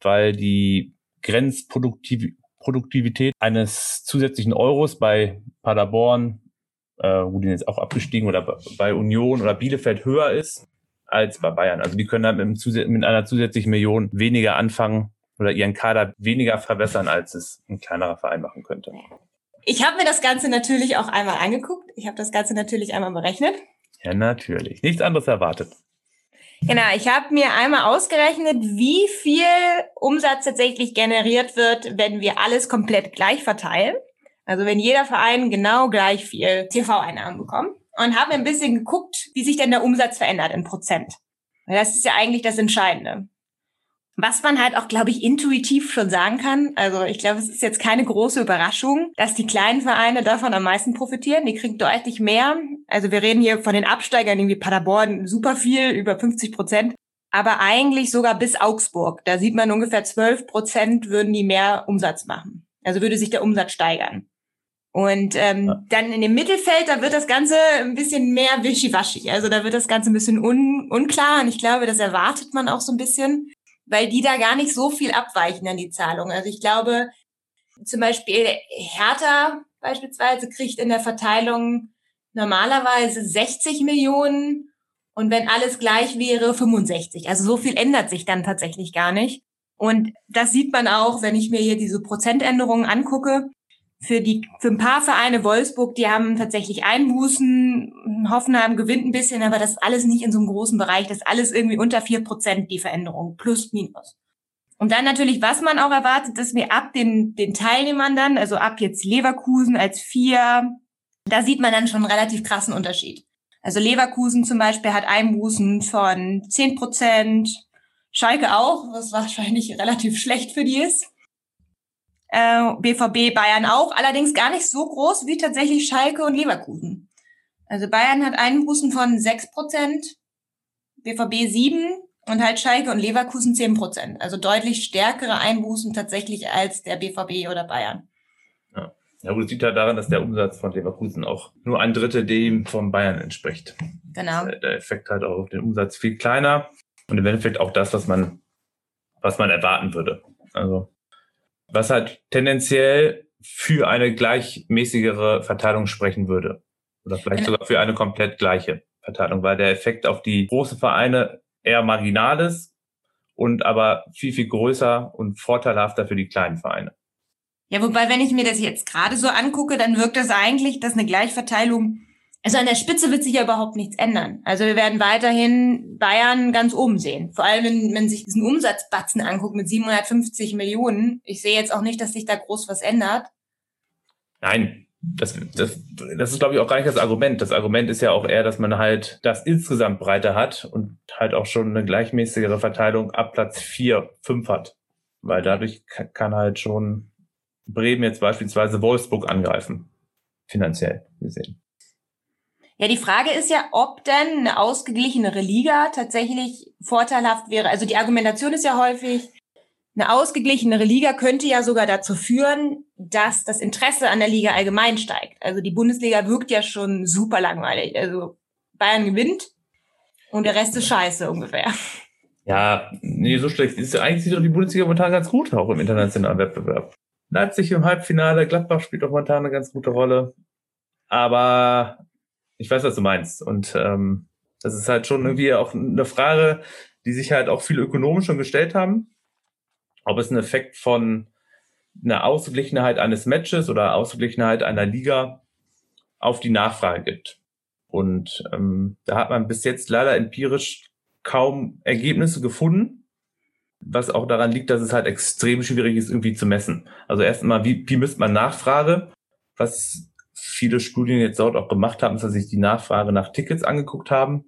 weil die Grenzproduktivität Produktivität eines zusätzlichen Euros bei Paderborn, äh, wo die jetzt auch abgestiegen oder bei Union oder Bielefeld höher ist als bei Bayern. Also die können dann mit, mit einer zusätzlichen Million weniger anfangen oder ihren Kader weniger verbessern, als es ein kleinerer Verein machen könnte. Ich habe mir das Ganze natürlich auch einmal angeguckt. Ich habe das Ganze natürlich einmal berechnet. Ja, natürlich. Nichts anderes erwartet. Genau, ich habe mir einmal ausgerechnet, wie viel Umsatz tatsächlich generiert wird, wenn wir alles komplett gleich verteilen. Also wenn jeder Verein genau gleich viel TV-Einnahmen bekommt. Und habe ein bisschen geguckt, wie sich denn der Umsatz verändert in Prozent. Das ist ja eigentlich das Entscheidende. Was man halt auch, glaube ich, intuitiv schon sagen kann, also ich glaube, es ist jetzt keine große Überraschung, dass die kleinen Vereine davon am meisten profitieren. Die kriegen deutlich mehr. Also wir reden hier von den Absteigern, irgendwie Paderborn, super viel, über 50 Prozent. Aber eigentlich sogar bis Augsburg. Da sieht man ungefähr 12 Prozent würden die mehr Umsatz machen. Also würde sich der Umsatz steigern. Und ähm, ja. dann in dem Mittelfeld, da wird das Ganze ein bisschen mehr wischiwaschi. Also da wird das Ganze ein bisschen un unklar. Und ich glaube, das erwartet man auch so ein bisschen weil die da gar nicht so viel abweichen an die Zahlung. Also ich glaube, zum Beispiel Hertha beispielsweise kriegt in der Verteilung normalerweise 60 Millionen und wenn alles gleich wäre, 65. Also so viel ändert sich dann tatsächlich gar nicht. Und das sieht man auch, wenn ich mir hier diese Prozentänderungen angucke für die für ein paar Vereine Wolfsburg, die haben tatsächlich Einbußen, Hoffenheim gewinnt ein bisschen, aber das ist alles nicht in so einem großen Bereich, das ist alles irgendwie unter vier Prozent die Veränderung, plus minus. Und dann natürlich, was man auch erwartet, dass wir ab den, den Teilnehmern dann, also ab jetzt Leverkusen als vier, da sieht man dann schon einen relativ krassen Unterschied. Also Leverkusen zum Beispiel hat Einbußen von zehn Prozent, Schalke auch, was wahrscheinlich relativ schlecht für die ist äh, BVB Bayern auch, allerdings gar nicht so groß wie tatsächlich Schalke und Leverkusen. Also Bayern hat Einbußen von 6% BVB 7 und halt Schalke und Leverkusen 10% Also deutlich stärkere Einbußen tatsächlich als der BVB oder Bayern. Ja. Ja, gut, es liegt halt daran, dass der Umsatz von Leverkusen auch nur ein Drittel dem von Bayern entspricht. Genau. Der Effekt halt auch auf den Umsatz viel kleiner und im Endeffekt auch das, was man, was man erwarten würde. Also was halt tendenziell für eine gleichmäßigere Verteilung sprechen würde. Oder vielleicht sogar für eine komplett gleiche Verteilung, weil der Effekt auf die großen Vereine eher marginal ist und aber viel, viel größer und vorteilhafter für die kleinen Vereine. Ja, wobei, wenn ich mir das jetzt gerade so angucke, dann wirkt das eigentlich, dass eine Gleichverteilung also an der Spitze wird sich ja überhaupt nichts ändern. Also wir werden weiterhin Bayern ganz oben sehen. Vor allem, wenn man sich diesen Umsatzbatzen anguckt mit 750 Millionen. Ich sehe jetzt auch nicht, dass sich da groß was ändert. Nein, das, das, das ist, glaube ich, auch gar nicht das Argument. Das Argument ist ja auch eher, dass man halt das insgesamt breiter hat und halt auch schon eine gleichmäßigere Verteilung ab Platz 4, 5 hat. Weil dadurch kann halt schon Bremen jetzt beispielsweise Wolfsburg angreifen. Finanziell gesehen. Ja, die Frage ist ja, ob denn eine ausgeglichenere Liga tatsächlich vorteilhaft wäre. Also die Argumentation ist ja häufig, eine ausgeglichenere Liga könnte ja sogar dazu führen, dass das Interesse an der Liga allgemein steigt. Also die Bundesliga wirkt ja schon super langweilig. Also Bayern gewinnt und der Rest ist scheiße ungefähr. Ja, nee, so schlecht ist eigentlich sieht doch die Bundesliga momentan ganz gut auch im internationalen Wettbewerb. Leipzig im Halbfinale, Gladbach spielt auch momentan eine ganz gute Rolle. Aber ich weiß, was du meinst. Und ähm, das ist halt schon irgendwie auch eine Frage, die sich halt auch viele Ökonomen schon gestellt haben. Ob es einen Effekt von einer Ausgeglichenheit eines Matches oder Ausgeglichenheit einer Liga auf die Nachfrage gibt. Und ähm, da hat man bis jetzt leider empirisch kaum Ergebnisse gefunden, was auch daran liegt, dass es halt extrem schwierig ist, irgendwie zu messen. Also erstmal, wie, wie misst man Nachfrage? Was viele Studien jetzt dort auch gemacht haben, dass sie sich die Nachfrage nach Tickets angeguckt haben.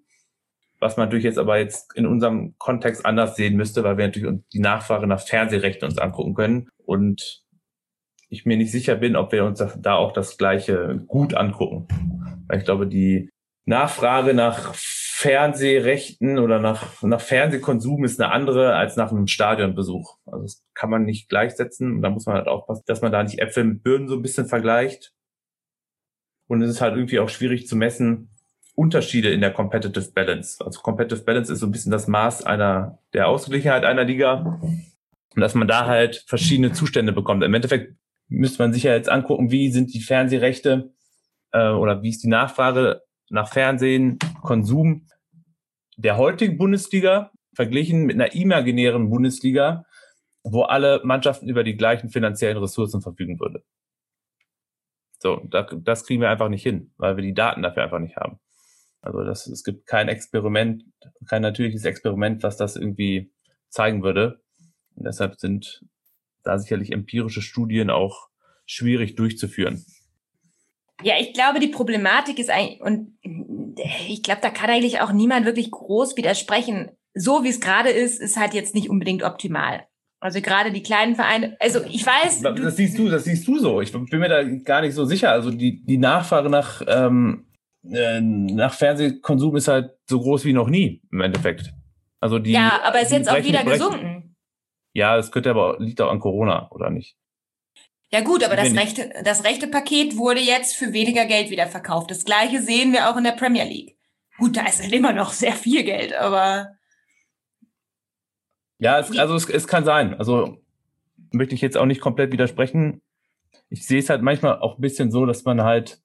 Was man natürlich jetzt aber jetzt in unserem Kontext anders sehen müsste, weil wir natürlich die Nachfrage nach Fernsehrechten uns angucken können. Und ich mir nicht sicher bin, ob wir uns da auch das Gleiche gut angucken. Weil ich glaube, die Nachfrage nach Fernsehrechten oder nach, nach Fernsehkonsum ist eine andere als nach einem Stadionbesuch. Also das kann man nicht gleichsetzen und da muss man halt aufpassen, dass man da nicht Äpfel mit Birnen so ein bisschen vergleicht. Und es ist halt irgendwie auch schwierig zu messen, Unterschiede in der Competitive Balance. Also Competitive Balance ist so ein bisschen das Maß einer, der Ausgeglichenheit einer Liga. Und dass man da halt verschiedene Zustände bekommt. Im Endeffekt müsste man sich ja jetzt angucken, wie sind die Fernsehrechte äh, oder wie ist die Nachfrage nach Fernsehen, Konsum der heutigen Bundesliga verglichen mit einer imaginären Bundesliga, wo alle Mannschaften über die gleichen finanziellen Ressourcen verfügen würden. So, das kriegen wir einfach nicht hin, weil wir die Daten dafür einfach nicht haben. Also das, es gibt kein Experiment, kein natürliches Experiment, was das irgendwie zeigen würde. Und deshalb sind da sicherlich empirische Studien auch schwierig durchzuführen. Ja, ich glaube, die Problematik ist eigentlich, und ich glaube, da kann eigentlich auch niemand wirklich groß widersprechen. So wie es gerade ist, ist halt jetzt nicht unbedingt optimal. Also gerade die kleinen Vereine, also ich weiß. Das siehst du, das siehst du so. Ich bin mir da gar nicht so sicher. Also die, die Nachfrage nach, ähm, äh, nach Fernsehkonsum ist halt so groß wie noch nie im Endeffekt. Also die. Ja, aber es ist jetzt auch wieder brechen. gesunken. Ja, es könnte aber liegt auch an Corona, oder nicht? Ja gut, aber das rechte, das rechte Paket wurde jetzt für weniger Geld wieder verkauft. Das gleiche sehen wir auch in der Premier League. Gut, da ist halt immer noch sehr viel Geld, aber ja, es, also es, es kann sein. Also möchte ich jetzt auch nicht komplett widersprechen. Ich sehe es halt manchmal auch ein bisschen so, dass man halt,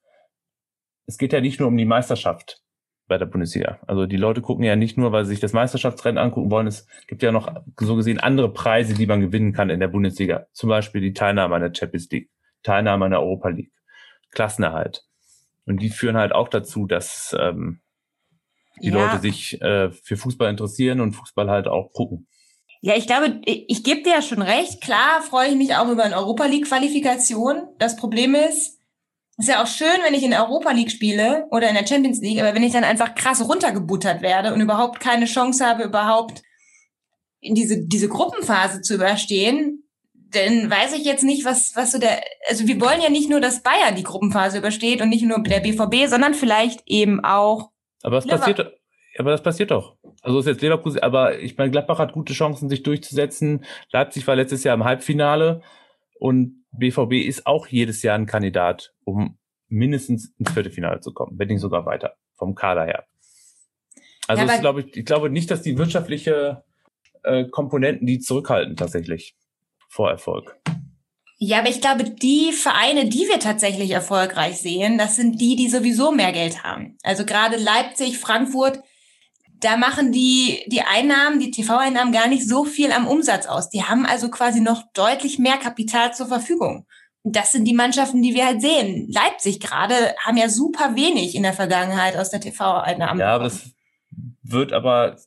es geht ja nicht nur um die Meisterschaft bei der Bundesliga. Also die Leute gucken ja nicht nur, weil sie sich das Meisterschaftsrennen angucken wollen. Es gibt ja noch so gesehen andere Preise, die man gewinnen kann in der Bundesliga. Zum Beispiel die Teilnahme an der Champions League, Teilnahme an der Europa League, Klassenerhalt. Und die führen halt auch dazu, dass ähm, die ja. Leute sich äh, für Fußball interessieren und Fußball halt auch gucken. Ja, ich glaube, ich, gebe dir ja schon recht. Klar freue ich mich auch über eine Europa League Qualifikation. Das Problem ist, ist ja auch schön, wenn ich in der Europa League spiele oder in der Champions League, aber wenn ich dann einfach krass runtergebuttert werde und überhaupt keine Chance habe, überhaupt in diese, diese Gruppenphase zu überstehen, dann weiß ich jetzt nicht, was, was so der, also wir wollen ja nicht nur, dass Bayern die Gruppenphase übersteht und nicht nur der BVB, sondern vielleicht eben auch. Aber was passiert, aber das passiert doch. Also ist jetzt Leverkusen, aber ich meine, Gladbach hat gute Chancen, sich durchzusetzen. Leipzig war letztes Jahr im Halbfinale und BVB ist auch jedes Jahr ein Kandidat, um mindestens ins Viertelfinale zu kommen, wenn nicht sogar weiter, vom Kader her. Also ja, ich glaube, ich glaube nicht, dass die wirtschaftliche äh, Komponenten die zurückhalten tatsächlich vor Erfolg. Ja, aber ich glaube, die Vereine, die wir tatsächlich erfolgreich sehen, das sind die, die sowieso mehr Geld haben. Also gerade Leipzig, Frankfurt, da machen die, die Einnahmen, die TV-Einnahmen gar nicht so viel am Umsatz aus. Die haben also quasi noch deutlich mehr Kapital zur Verfügung. Und das sind die Mannschaften, die wir halt sehen. Leipzig gerade haben ja super wenig in der Vergangenheit aus der TV-Einnahmen. Ja, aber das wird aber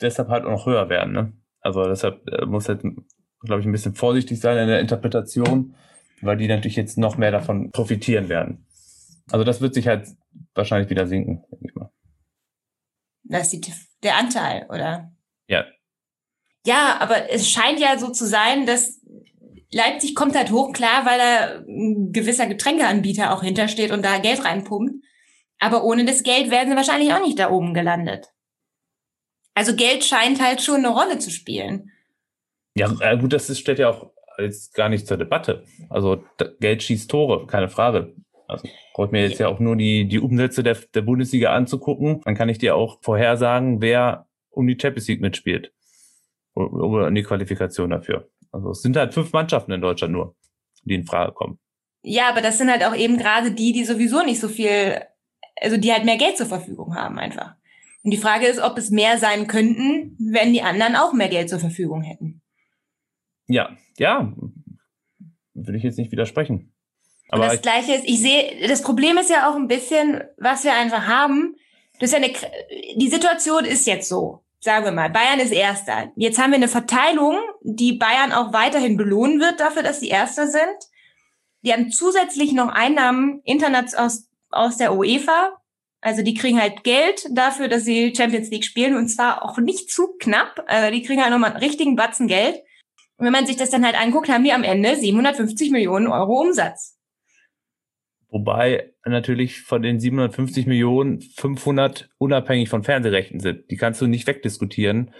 deshalb halt auch noch höher werden. Ne? Also deshalb äh, muss halt, glaube ich, ein bisschen vorsichtig sein in der Interpretation, weil die natürlich jetzt noch mehr davon profitieren werden. Also das wird sich halt wahrscheinlich wieder sinken, denke ich mal. Das ist die, der Anteil, oder? Ja. Ja, aber es scheint ja so zu sein, dass Leipzig kommt halt hoch, klar, weil da ein gewisser Getränkeanbieter auch hintersteht und da Geld reinpumpt. Aber ohne das Geld wären sie wahrscheinlich auch nicht da oben gelandet. Also Geld scheint halt schon eine Rolle zu spielen. Ja, äh, gut, das steht ja auch jetzt gar nicht zur Debatte. Also Geld schießt Tore, keine Frage. Also brauche mir jetzt ja auch nur die, die Umsätze der, der Bundesliga anzugucken. Dann kann ich dir auch vorhersagen, wer um die Champions League mitspielt. Oder in die Qualifikation dafür. Also es sind halt fünf Mannschaften in Deutschland nur, die in Frage kommen. Ja, aber das sind halt auch eben gerade die, die sowieso nicht so viel, also die halt mehr Geld zur Verfügung haben einfach. Und die Frage ist, ob es mehr sein könnten, wenn die anderen auch mehr Geld zur Verfügung hätten. Ja, ja, würde ich jetzt nicht widersprechen. Aber und das Gleiche ist, ich sehe, das Problem ist ja auch ein bisschen, was wir einfach haben. Das ist ja eine, die Situation ist jetzt so. Sagen wir mal, Bayern ist Erster. Jetzt haben wir eine Verteilung, die Bayern auch weiterhin belohnen wird dafür, dass sie Erster sind. Die haben zusätzlich noch Einnahmen Internet aus, aus der UEFA. Also die kriegen halt Geld dafür, dass sie Champions League spielen und zwar auch nicht zu knapp. Also die kriegen halt nochmal einen richtigen Batzen Geld. Und wenn man sich das dann halt anguckt, haben die am Ende 750 Millionen Euro Umsatz. Wobei natürlich von den 750 Millionen 500 unabhängig von Fernsehrechten sind. Die kannst du nicht wegdiskutieren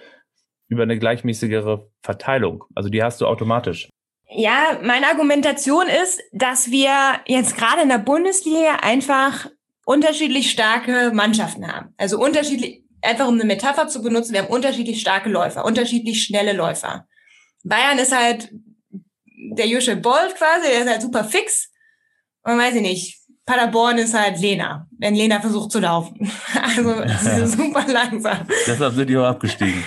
über eine gleichmäßigere Verteilung. Also die hast du automatisch. Ja, meine Argumentation ist, dass wir jetzt gerade in der Bundesliga einfach unterschiedlich starke Mannschaften haben. Also unterschiedlich, einfach um eine Metapher zu benutzen, wir haben unterschiedlich starke Läufer, unterschiedlich schnelle Läufer. Bayern ist halt der Jusche Bolt quasi, der ist halt super fix und weiß ich nicht, Paderborn ist halt Lena, wenn Lena versucht zu laufen. Also ist super langsam. Deshalb sind die auch abgestiegen.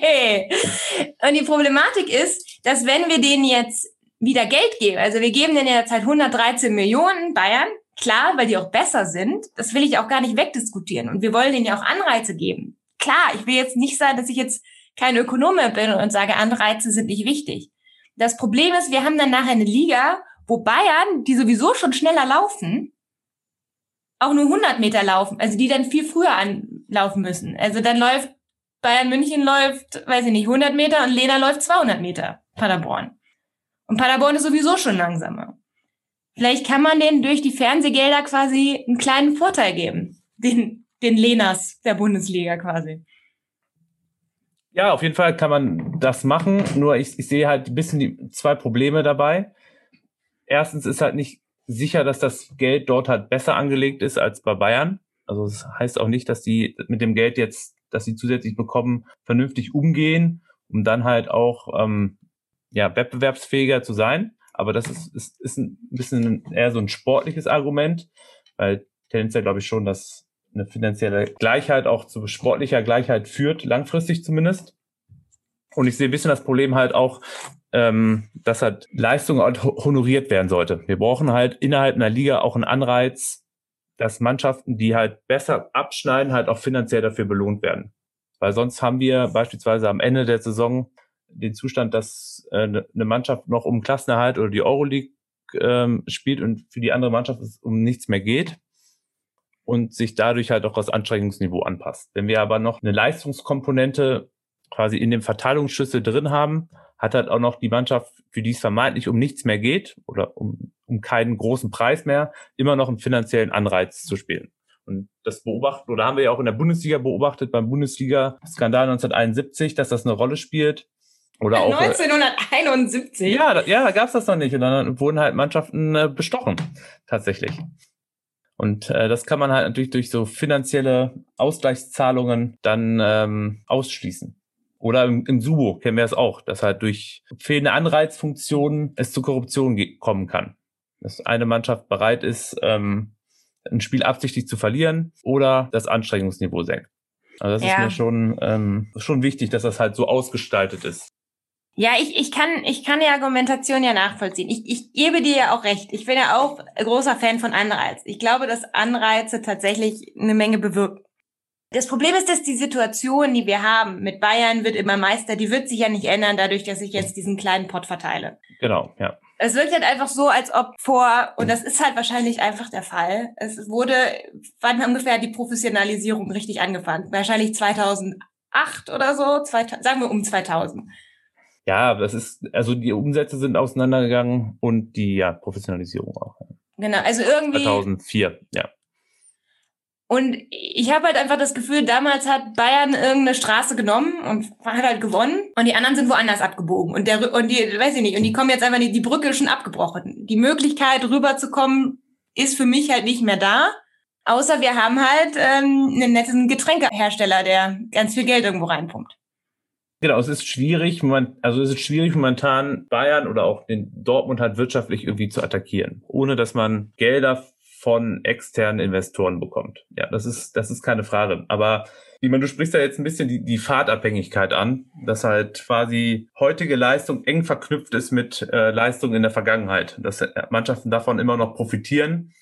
hey. Und die Problematik ist, dass wenn wir denen jetzt wieder Geld geben, also wir geben denen jetzt halt 113 Millionen Bayern Klar, weil die auch besser sind. Das will ich auch gar nicht wegdiskutieren. Und wir wollen denen ja auch Anreize geben. Klar, ich will jetzt nicht sagen, dass ich jetzt kein Ökonom bin und sage, Anreize sind nicht wichtig. Das Problem ist, wir haben dann nachher eine Liga, wo Bayern, die sowieso schon schneller laufen, auch nur 100 Meter laufen, also die dann viel früher anlaufen müssen. Also dann läuft Bayern München läuft, weiß ich nicht, 100 Meter und Lena läuft 200 Meter, Paderborn. Und Paderborn ist sowieso schon langsamer. Vielleicht kann man denen durch die Fernsehgelder quasi einen kleinen Vorteil geben. Den, den Lenas der Bundesliga quasi. Ja, auf jeden Fall kann man das machen. Nur ich, ich sehe halt ein bisschen die zwei Probleme dabei. Erstens ist halt nicht sicher, dass das Geld dort halt besser angelegt ist als bei Bayern. Also das heißt auch nicht, dass die mit dem Geld jetzt, das sie zusätzlich bekommen, vernünftig umgehen, um dann halt auch ähm, ja, wettbewerbsfähiger zu sein. Aber das ist, ist, ist ein bisschen eher so ein sportliches Argument, weil tendenziell glaube ich schon, dass eine finanzielle Gleichheit auch zu sportlicher Gleichheit führt, langfristig zumindest. Und ich sehe ein bisschen das Problem halt auch, ähm, dass halt Leistung halt honoriert werden sollte. Wir brauchen halt innerhalb einer Liga auch einen Anreiz, dass Mannschaften, die halt besser abschneiden, halt auch finanziell dafür belohnt werden. Weil sonst haben wir beispielsweise am Ende der Saison den Zustand, dass äh, eine Mannschaft noch um Klassenerhalt oder die Euroleague ähm, spielt und für die andere Mannschaft es um nichts mehr geht und sich dadurch halt auch das Anstrengungsniveau anpasst. Wenn wir aber noch eine Leistungskomponente quasi in dem Verteilungsschlüssel drin haben, hat halt auch noch die Mannschaft, für die es vermeintlich um nichts mehr geht oder um, um keinen großen Preis mehr, immer noch einen finanziellen Anreiz zu spielen. Und das beobachten, oder haben wir ja auch in der Bundesliga beobachtet, beim Bundesliga-Skandal 1971, dass das eine Rolle spielt. Oder auch, 1971? Äh, ja, da, ja, da gab es das noch nicht. Und dann wurden halt Mannschaften äh, bestochen, tatsächlich. Und äh, das kann man halt natürlich durch so finanzielle Ausgleichszahlungen dann ähm, ausschließen. Oder im, im Subo kennen wir es auch, dass halt durch fehlende Anreizfunktionen es zu Korruption kommen kann. Dass eine Mannschaft bereit ist, ähm, ein Spiel absichtlich zu verlieren oder das Anstrengungsniveau senkt. Also das ja. ist mir schon, ähm, schon wichtig, dass das halt so ausgestaltet ist. Ja, ich, ich kann ich kann die Argumentation ja nachvollziehen. Ich, ich gebe dir ja auch recht. Ich bin ja auch großer Fan von Anreiz. Ich glaube, dass Anreize tatsächlich eine Menge bewirken. Das Problem ist, dass die Situation, die wir haben mit Bayern wird immer Meister, die wird sich ja nicht ändern, dadurch, dass ich jetzt diesen kleinen Pott verteile. Genau, ja. Es wirkt halt einfach so, als ob vor, und das ist halt wahrscheinlich einfach der Fall, es wurde, wann ungefähr die Professionalisierung richtig angefangen? Wahrscheinlich 2008 oder so, 2000, sagen wir um 2000. Ja, das ist, also die Umsätze sind auseinandergegangen und die ja, Professionalisierung auch. Genau, also irgendwie. 2004, ja. Und ich habe halt einfach das Gefühl, damals hat Bayern irgendeine Straße genommen und hat halt gewonnen und die anderen sind woanders abgebogen und der und die weiß ich nicht und die kommen jetzt einfach nicht die Brücke schon abgebrochen. Die Möglichkeit rüberzukommen ist für mich halt nicht mehr da, außer wir haben halt ähm, einen netten Getränkehersteller, der ganz viel Geld irgendwo reinpumpt. Genau, es ist schwierig, also es ist schwierig momentan Bayern oder auch den Dortmund halt wirtschaftlich irgendwie zu attackieren, ohne dass man Gelder von externen Investoren bekommt. Ja, das ist, das ist keine Frage. Aber ich meine, du sprichst da jetzt ein bisschen die, die Fahrtabhängigkeit an, dass halt quasi heutige Leistung eng verknüpft ist mit äh, Leistung in der Vergangenheit, dass Mannschaften davon immer noch profitieren.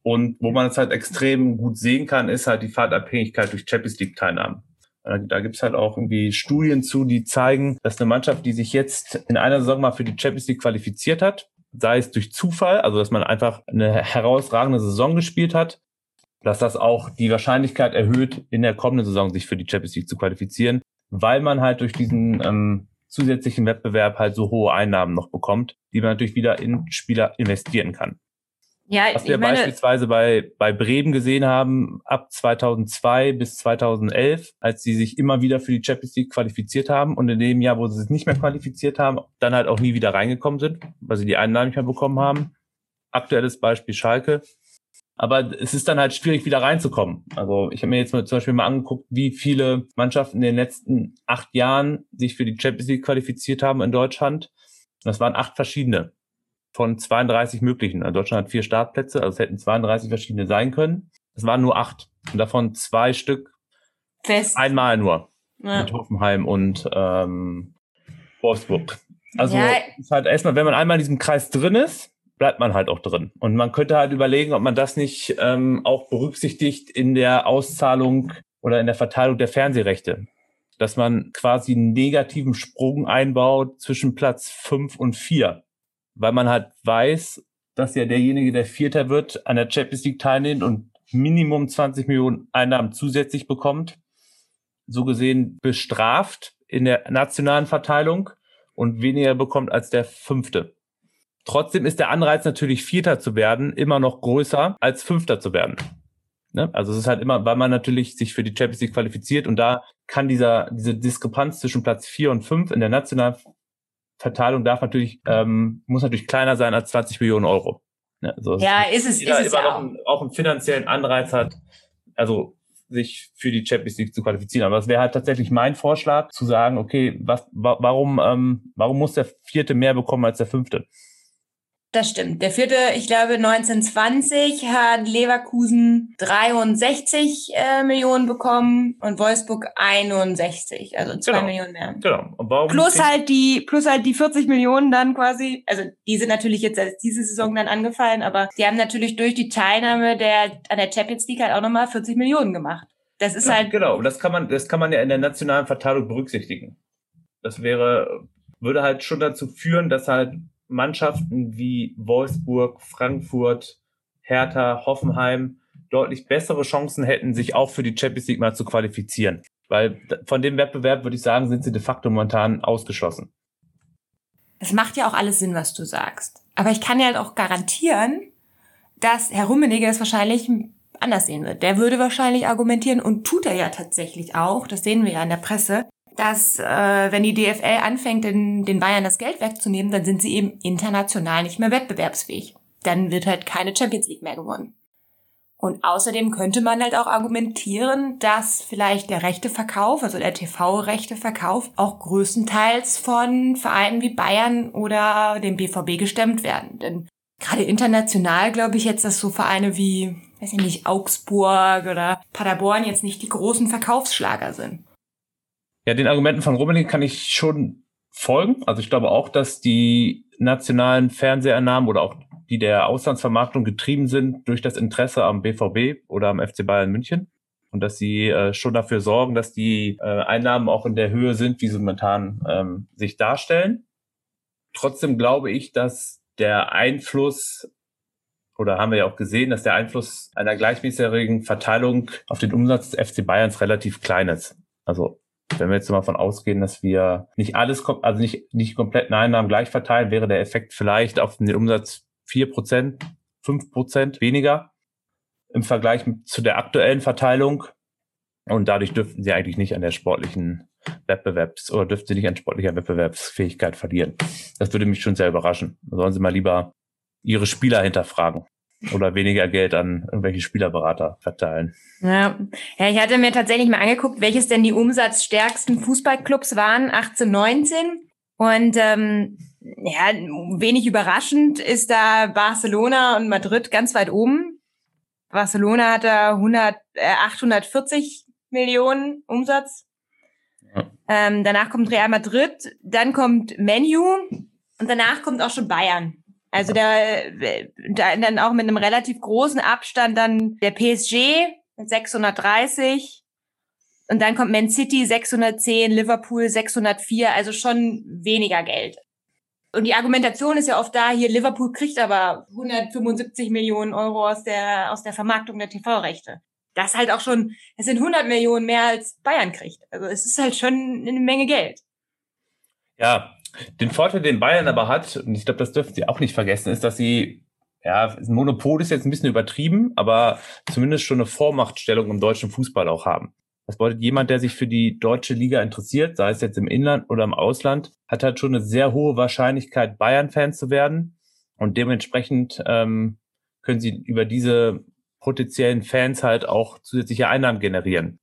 Und wo man es halt extrem gut sehen kann, ist halt die Fahrtabhängigkeit durch Champions League-Teilnahmen. Äh, da gibt's halt auch irgendwie Studien zu, die zeigen, dass eine Mannschaft, die sich jetzt in einer Saison mal für die Champions League qualifiziert hat, sei es durch Zufall, also dass man einfach eine herausragende Saison gespielt hat, dass das auch die Wahrscheinlichkeit erhöht, in der kommenden Saison sich für die Champions League zu qualifizieren, weil man halt durch diesen ähm, zusätzlichen Wettbewerb halt so hohe Einnahmen noch bekommt, die man natürlich wieder in Spieler investieren kann. Ja, Was wir meine, beispielsweise bei, bei Bremen gesehen haben, ab 2002 bis 2011, als sie sich immer wieder für die Champions League qualifiziert haben und in dem Jahr, wo sie sich nicht mehr qualifiziert haben, dann halt auch nie wieder reingekommen sind, weil sie die Einnahmen nicht mehr bekommen haben. Aktuelles Beispiel Schalke. Aber es ist dann halt schwierig, wieder reinzukommen. Also ich habe mir jetzt mal zum Beispiel mal angeguckt, wie viele Mannschaften in den letzten acht Jahren sich für die Champions League qualifiziert haben in Deutschland. Das waren acht verschiedene von 32 möglichen. Also Deutschland hat vier Startplätze, also es hätten 32 verschiedene sein können. Es waren nur acht. Und davon zwei Stück Fest. einmal nur. Ja. Mit Hoffenheim und ähm, Wolfsburg. Also ja. ist halt erstmal, wenn man einmal in diesem Kreis drin ist, bleibt man halt auch drin. Und man könnte halt überlegen, ob man das nicht ähm, auch berücksichtigt in der Auszahlung oder in der Verteilung der Fernsehrechte. Dass man quasi einen negativen Sprung einbaut zwischen Platz fünf und vier, Weil man halt weiß, dass ja derjenige, der Vierter wird, an der Champions League teilnimmt und Minimum 20 Millionen Einnahmen zusätzlich bekommt. So gesehen bestraft in der nationalen Verteilung und weniger bekommt als der Fünfte. Trotzdem ist der Anreiz natürlich Vierter zu werden immer noch größer als Fünfter zu werden. Ne? Also es ist halt immer, weil man natürlich sich für die Champions League qualifiziert und da kann dieser, diese Diskrepanz zwischen Platz vier und fünf in der nationalen Verteilung darf natürlich, ähm, muss natürlich kleiner sein als 20 Millionen Euro. Ne? Also ja, ist es, ist es ja auch. Einen, auch einen finanziellen Anreiz hat, also sich für die Champions League zu qualifizieren. Aber es wäre halt tatsächlich mein Vorschlag, zu sagen, okay, was, warum, ähm, warum muss der Vierte mehr bekommen als der Fünfte? Das stimmt. Der vierte, ich glaube, 1920 hat Leverkusen 63 äh, Millionen bekommen und Wolfsburg 61, also zwei genau. Millionen mehr. Genau. Und warum plus halt die, plus halt die 40 Millionen dann quasi, also die sind natürlich jetzt als diese Saison dann angefallen, aber die haben natürlich durch die Teilnahme der, an der Champions League halt auch nochmal 40 Millionen gemacht. Das ist ja, halt. Genau. Und das kann man, das kann man ja in der nationalen Verteilung berücksichtigen. Das wäre, würde halt schon dazu führen, dass halt Mannschaften wie Wolfsburg, Frankfurt, Hertha, Hoffenheim deutlich bessere Chancen hätten, sich auch für die Champions League mal zu qualifizieren. Weil von dem Wettbewerb, würde ich sagen, sind sie de facto momentan ausgeschlossen. Es macht ja auch alles Sinn, was du sagst. Aber ich kann ja halt auch garantieren, dass Herr Rummenigge es wahrscheinlich anders sehen wird. Der würde wahrscheinlich argumentieren und tut er ja tatsächlich auch, das sehen wir ja in der Presse, dass äh, wenn die DFL anfängt, den, den Bayern das Geld wegzunehmen, dann sind sie eben international nicht mehr wettbewerbsfähig. Dann wird halt keine Champions League mehr gewonnen. Und außerdem könnte man halt auch argumentieren, dass vielleicht der Rechteverkauf, also der TV-Rechteverkauf, auch größtenteils von Vereinen wie Bayern oder dem BVB gestemmt werden. Denn gerade international glaube ich jetzt, dass so Vereine wie, weiß ich nicht, Augsburg oder Paderborn jetzt nicht die großen Verkaufsschlager sind. Ja, den Argumenten von Rummenigge kann ich schon folgen. Also ich glaube auch, dass die nationalen Fernseheinnahmen oder auch die der Auslandsvermarktung getrieben sind durch das Interesse am BVB oder am FC Bayern München und dass sie äh, schon dafür sorgen, dass die äh, Einnahmen auch in der Höhe sind, wie sie momentan ähm, sich darstellen. Trotzdem glaube ich, dass der Einfluss oder haben wir ja auch gesehen, dass der Einfluss einer gleichmäßigen Verteilung auf den Umsatz des FC Bayerns relativ klein ist. Also wenn wir jetzt mal von ausgehen, dass wir nicht alles, also nicht, nicht kompletten Einnahmen gleich verteilen, wäre der Effekt vielleicht auf den Umsatz vier Prozent, fünf Prozent weniger im Vergleich zu der aktuellen Verteilung. Und dadurch dürften sie eigentlich nicht an der sportlichen Wettbewerbs- oder dürften sie nicht an sportlicher Wettbewerbsfähigkeit verlieren. Das würde mich schon sehr überraschen. Sollen sie mal lieber ihre Spieler hinterfragen oder weniger Geld an irgendwelche Spielerberater verteilen. Ja. ja, ich hatte mir tatsächlich mal angeguckt, welches denn die umsatzstärksten Fußballclubs waren, 18, 19. Und ähm, ja, wenig überraschend ist da Barcelona und Madrid ganz weit oben. Barcelona hat da 100, äh, 840 Millionen Umsatz. Ja. Ähm, danach kommt Real Madrid, dann kommt Menu und danach kommt auch schon Bayern. Also der, da dann auch mit einem relativ großen Abstand dann der PSG mit 630 und dann kommt Man City 610, Liverpool 604, also schon weniger Geld. Und die Argumentation ist ja oft da, hier Liverpool kriegt aber 175 Millionen Euro aus der, aus der Vermarktung der TV-Rechte. Das halt auch schon, es sind 100 Millionen mehr als Bayern kriegt. Also es ist halt schon eine Menge Geld. Ja, den Vorteil, den Bayern aber hat, und ich glaube, das dürfen Sie auch nicht vergessen, ist, dass sie, ja, Monopol ist jetzt ein bisschen übertrieben, aber zumindest schon eine Vormachtstellung im deutschen Fußball auch haben. Das bedeutet, jemand, der sich für die deutsche Liga interessiert, sei es jetzt im Inland oder im Ausland, hat halt schon eine sehr hohe Wahrscheinlichkeit, Bayern-Fan zu werden. Und dementsprechend ähm, können sie über diese potenziellen Fans halt auch zusätzliche Einnahmen generieren.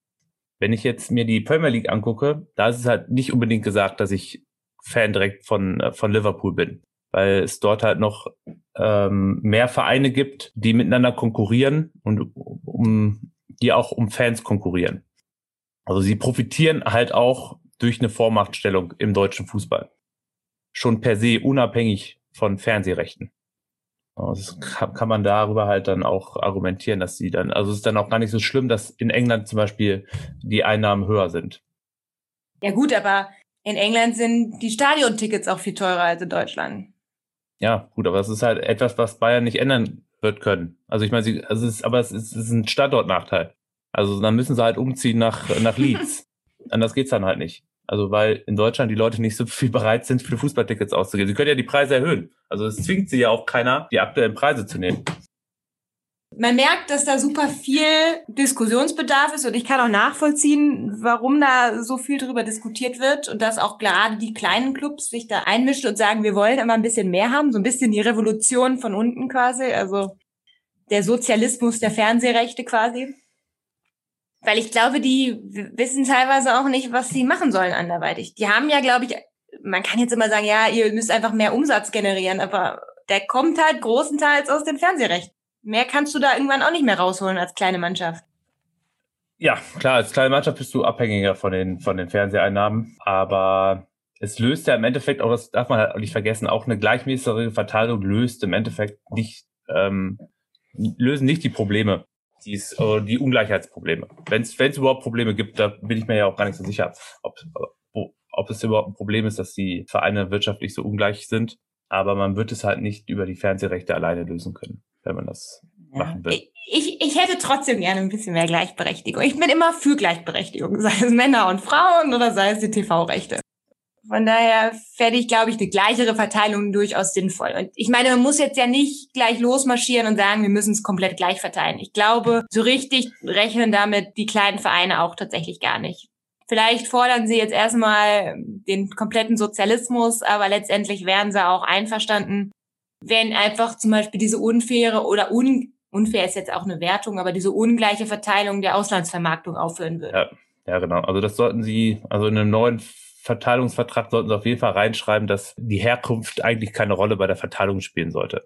Wenn ich jetzt mir die Premier League angucke, da ist es halt nicht unbedingt gesagt, dass ich Fan direkt von, äh, von Liverpool bin, weil es dort halt noch ähm, mehr Vereine gibt, die miteinander konkurrieren und um, die auch um Fans konkurrieren. Also sie profitieren halt auch durch eine Vormachtstellung im deutschen Fußball. Schon per se unabhängig von Fernsehrechten. Das kann, kann man darüber halt dann auch argumentieren, dass sie dann, also es ist dann auch gar nicht so schlimm, dass in England zum Beispiel die Einnahmen höher sind. Ja gut, aber in England sind die Stadiontickets auch viel teurer als in Deutschland. Ja, gut, aber es ist halt etwas, was Bayern nicht ändern wird können. Also ich meine, sie, also es ist, aber es ist, es ist ein Standortnachteil. Also dann müssen sie halt umziehen nach, nach Leeds. Anders geht's dann halt nicht. Also weil in Deutschland die Leute nicht so viel bereit sind, für Fußballtickets auszugeben. Sie können ja die Preise erhöhen. Also es zwingt sie ja auch keiner, die aktuellen Preise zu nehmen. Man merkt, dass da super viel Diskussionsbedarf ist und ich kann auch nachvollziehen, warum da so viel drüber diskutiert wird und dass auch gerade die kleinen Clubs sich da einmischen und sagen, wir wollen immer ein bisschen mehr haben, so ein bisschen die Revolution von unten quasi, also der Sozialismus der Fernsehrechte quasi. Weil ich glaube, die wissen teilweise auch nicht, was sie machen sollen anderweitig. Die haben ja, glaube ich, man kann jetzt immer sagen, ja, ihr müsst einfach mehr Umsatz generieren, aber der kommt halt großenteils aus den Fernsehrechten. Mehr kannst du da irgendwann auch nicht mehr rausholen als kleine Mannschaft. Ja, klar, als kleine Mannschaft bist du abhängiger von den, von den Fernseheinnahmen, aber es löst ja im Endeffekt, auch das darf man halt nicht vergessen, auch eine gleichmäßige Verteilung löst im Endeffekt nicht, ähm, lösen nicht die Probleme dies, äh, die Ungleichheitsprobleme. Wenn es überhaupt Probleme gibt, da bin ich mir ja auch gar nicht so sicher, ob, ob, ob es überhaupt ein Problem ist, dass die Vereine wirtschaftlich so ungleich sind. Aber man wird es halt nicht über die Fernsehrechte alleine lösen können, wenn man das machen will. Ich, ich hätte trotzdem gerne ein bisschen mehr Gleichberechtigung. Ich bin immer für Gleichberechtigung, sei es Männer und Frauen oder sei es die TV-Rechte. Von daher fände ich, glaube ich, eine gleichere Verteilung durchaus sinnvoll. Und ich meine, man muss jetzt ja nicht gleich losmarschieren und sagen, wir müssen es komplett gleich verteilen. Ich glaube, so richtig rechnen damit die kleinen Vereine auch tatsächlich gar nicht. Vielleicht fordern sie jetzt erstmal den kompletten Sozialismus, aber letztendlich wären sie auch einverstanden, wenn einfach zum Beispiel diese unfaire oder un unfair ist jetzt auch eine Wertung, aber diese ungleiche Verteilung der Auslandsvermarktung aufhören würde. Ja, ja, genau. Also das sollten sie, also in einem neuen Verteilungsvertrag sollten Sie auf jeden Fall reinschreiben, dass die Herkunft eigentlich keine Rolle bei der Verteilung spielen sollte.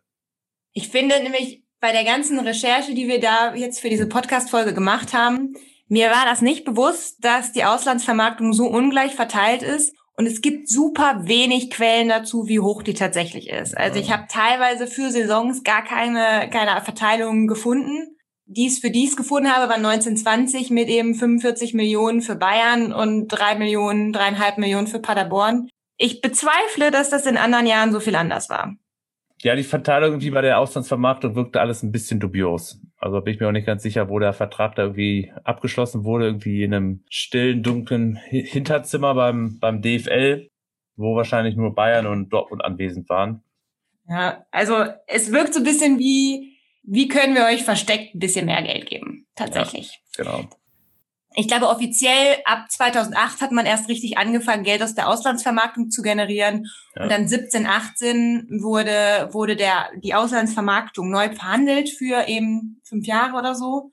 Ich finde nämlich bei der ganzen Recherche, die wir da jetzt für diese Podcast-Folge gemacht haben, mir war das nicht bewusst, dass die Auslandsvermarktung so ungleich verteilt ist. Und es gibt super wenig Quellen dazu, wie hoch die tatsächlich ist. Also ich habe teilweise für Saisons gar keine, keine Verteilung gefunden dies für dies gefunden habe, war 1920 mit eben 45 Millionen für Bayern und drei Millionen, dreieinhalb Millionen für Paderborn. Ich bezweifle, dass das in anderen Jahren so viel anders war. Ja, die Verteilung wie bei der Auslandsvermarktung wirkte alles ein bisschen dubios. Also bin ich mir auch nicht ganz sicher, wo der Vertrag da irgendwie abgeschlossen wurde, irgendwie in einem stillen, dunklen Hinterzimmer beim, beim DFL, wo wahrscheinlich nur Bayern und Dortmund anwesend waren. Ja, also es wirkt so ein bisschen wie wie können wir euch versteckt ein bisschen mehr Geld geben? Tatsächlich. Ja, genau. Ich glaube, offiziell ab 2008 hat man erst richtig angefangen, Geld aus der Auslandsvermarktung zu generieren. Ja. Und dann 17, 18 wurde, wurde der, die Auslandsvermarktung neu verhandelt für eben fünf Jahre oder so.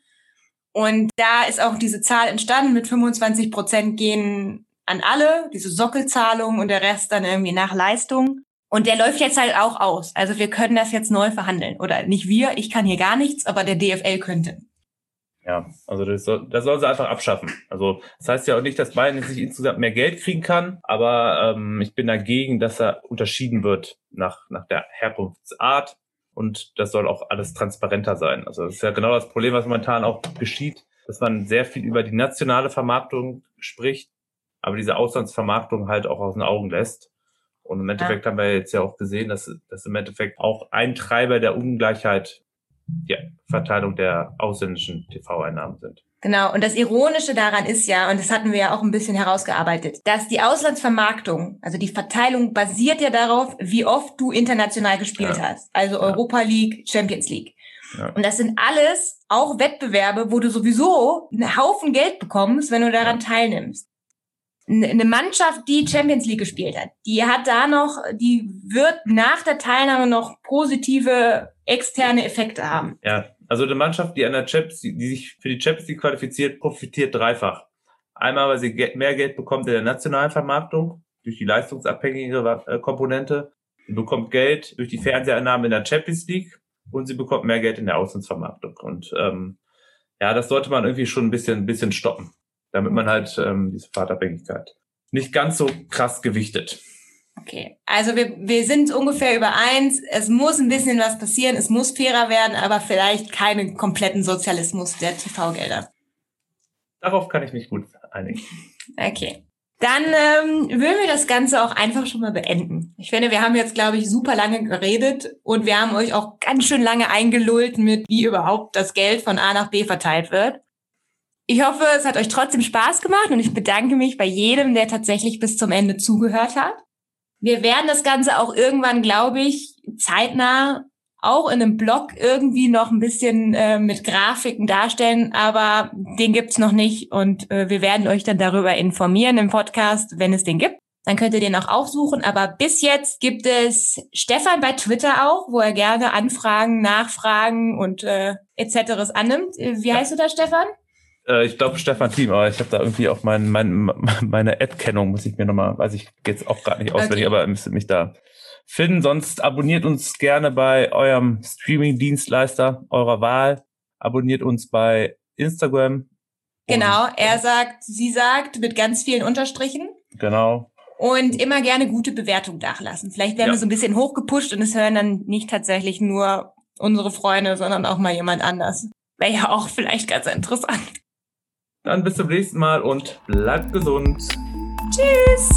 Und da ist auch diese Zahl entstanden mit 25 Prozent gehen an alle, diese Sockelzahlung und der Rest dann irgendwie nach Leistung. Und der läuft jetzt halt auch aus. Also wir können das jetzt neu verhandeln. Oder nicht wir, ich kann hier gar nichts, aber der DFL könnte. Ja, also das soll, das soll sie einfach abschaffen. Also das heißt ja auch nicht, dass Bayern jetzt nicht insgesamt mehr Geld kriegen kann, aber ähm, ich bin dagegen, dass er unterschieden wird nach, nach der Herkunftsart und das soll auch alles transparenter sein. Also das ist ja genau das Problem, was momentan auch geschieht, dass man sehr viel über die nationale Vermarktung spricht, aber diese Auslandsvermarktung halt auch aus den Augen lässt. Und im Endeffekt ja. haben wir jetzt ja auch gesehen, dass, dass im Endeffekt auch ein Treiber der Ungleichheit die Verteilung der ausländischen TV-Einnahmen sind. Genau, und das Ironische daran ist ja, und das hatten wir ja auch ein bisschen herausgearbeitet, dass die Auslandsvermarktung, also die Verteilung basiert ja darauf, wie oft du international gespielt ja. hast. Also ja. Europa League, Champions League. Ja. Und das sind alles auch Wettbewerbe, wo du sowieso einen Haufen Geld bekommst, wenn du daran teilnimmst eine Mannschaft, die Champions League gespielt hat, die hat da noch, die wird nach der Teilnahme noch positive externe Effekte haben. Ja, also eine Mannschaft, die an der Champions, die sich für die Champions League qualifiziert, profitiert dreifach. Einmal, weil sie mehr Geld bekommt in der nationalen Vermarktung durch die leistungsabhängige äh, Komponente. Sie bekommt Geld durch die Fernseheinnahmen in der Champions League und sie bekommt mehr Geld in der Auslandsvermarktung. Und ähm, ja, das sollte man irgendwie schon ein bisschen, ein bisschen stoppen damit man halt ähm, diese Fahrtabhängigkeit nicht ganz so krass gewichtet. Okay, also wir, wir sind ungefähr übereins. Es muss ein bisschen was passieren, es muss fairer werden, aber vielleicht keinen kompletten Sozialismus der TV-Gelder. Darauf kann ich mich gut einigen. Okay. Dann ähm, würden wir das Ganze auch einfach schon mal beenden. Ich finde, wir haben jetzt, glaube ich, super lange geredet und wir haben euch auch ganz schön lange eingelullt mit, wie überhaupt das Geld von A nach B verteilt wird. Ich hoffe, es hat euch trotzdem Spaß gemacht und ich bedanke mich bei jedem, der tatsächlich bis zum Ende zugehört hat. Wir werden das Ganze auch irgendwann, glaube ich, zeitnah auch in einem Blog irgendwie noch ein bisschen äh, mit Grafiken darstellen, aber den gibt's noch nicht und äh, wir werden euch dann darüber informieren im Podcast, wenn es den gibt. Dann könnt ihr den auch aufsuchen. Aber bis jetzt gibt es Stefan bei Twitter auch, wo er gerne Anfragen, Nachfragen und äh, etc. annimmt. Wie heißt du da, Stefan? Äh, ich glaube Stefan Team, aber ich habe da irgendwie auch mein, mein, meine Ad-Kennung, muss ich mir nochmal, weiß ich jetzt auch gerade nicht auswendig, okay. aber müsste mich da finden. Sonst abonniert uns gerne bei eurem Streaming-Dienstleister eurer Wahl. Abonniert uns bei Instagram. Genau, er sagt, sie sagt, mit ganz vielen Unterstrichen. Genau. Und immer gerne gute Bewertung nachlassen. Vielleicht werden ja. wir so ein bisschen hochgepusht und es hören dann nicht tatsächlich nur unsere Freunde, sondern auch mal jemand anders. Wäre ja auch vielleicht ganz interessant. Dann bis zum nächsten Mal und bleibt gesund. Tschüss.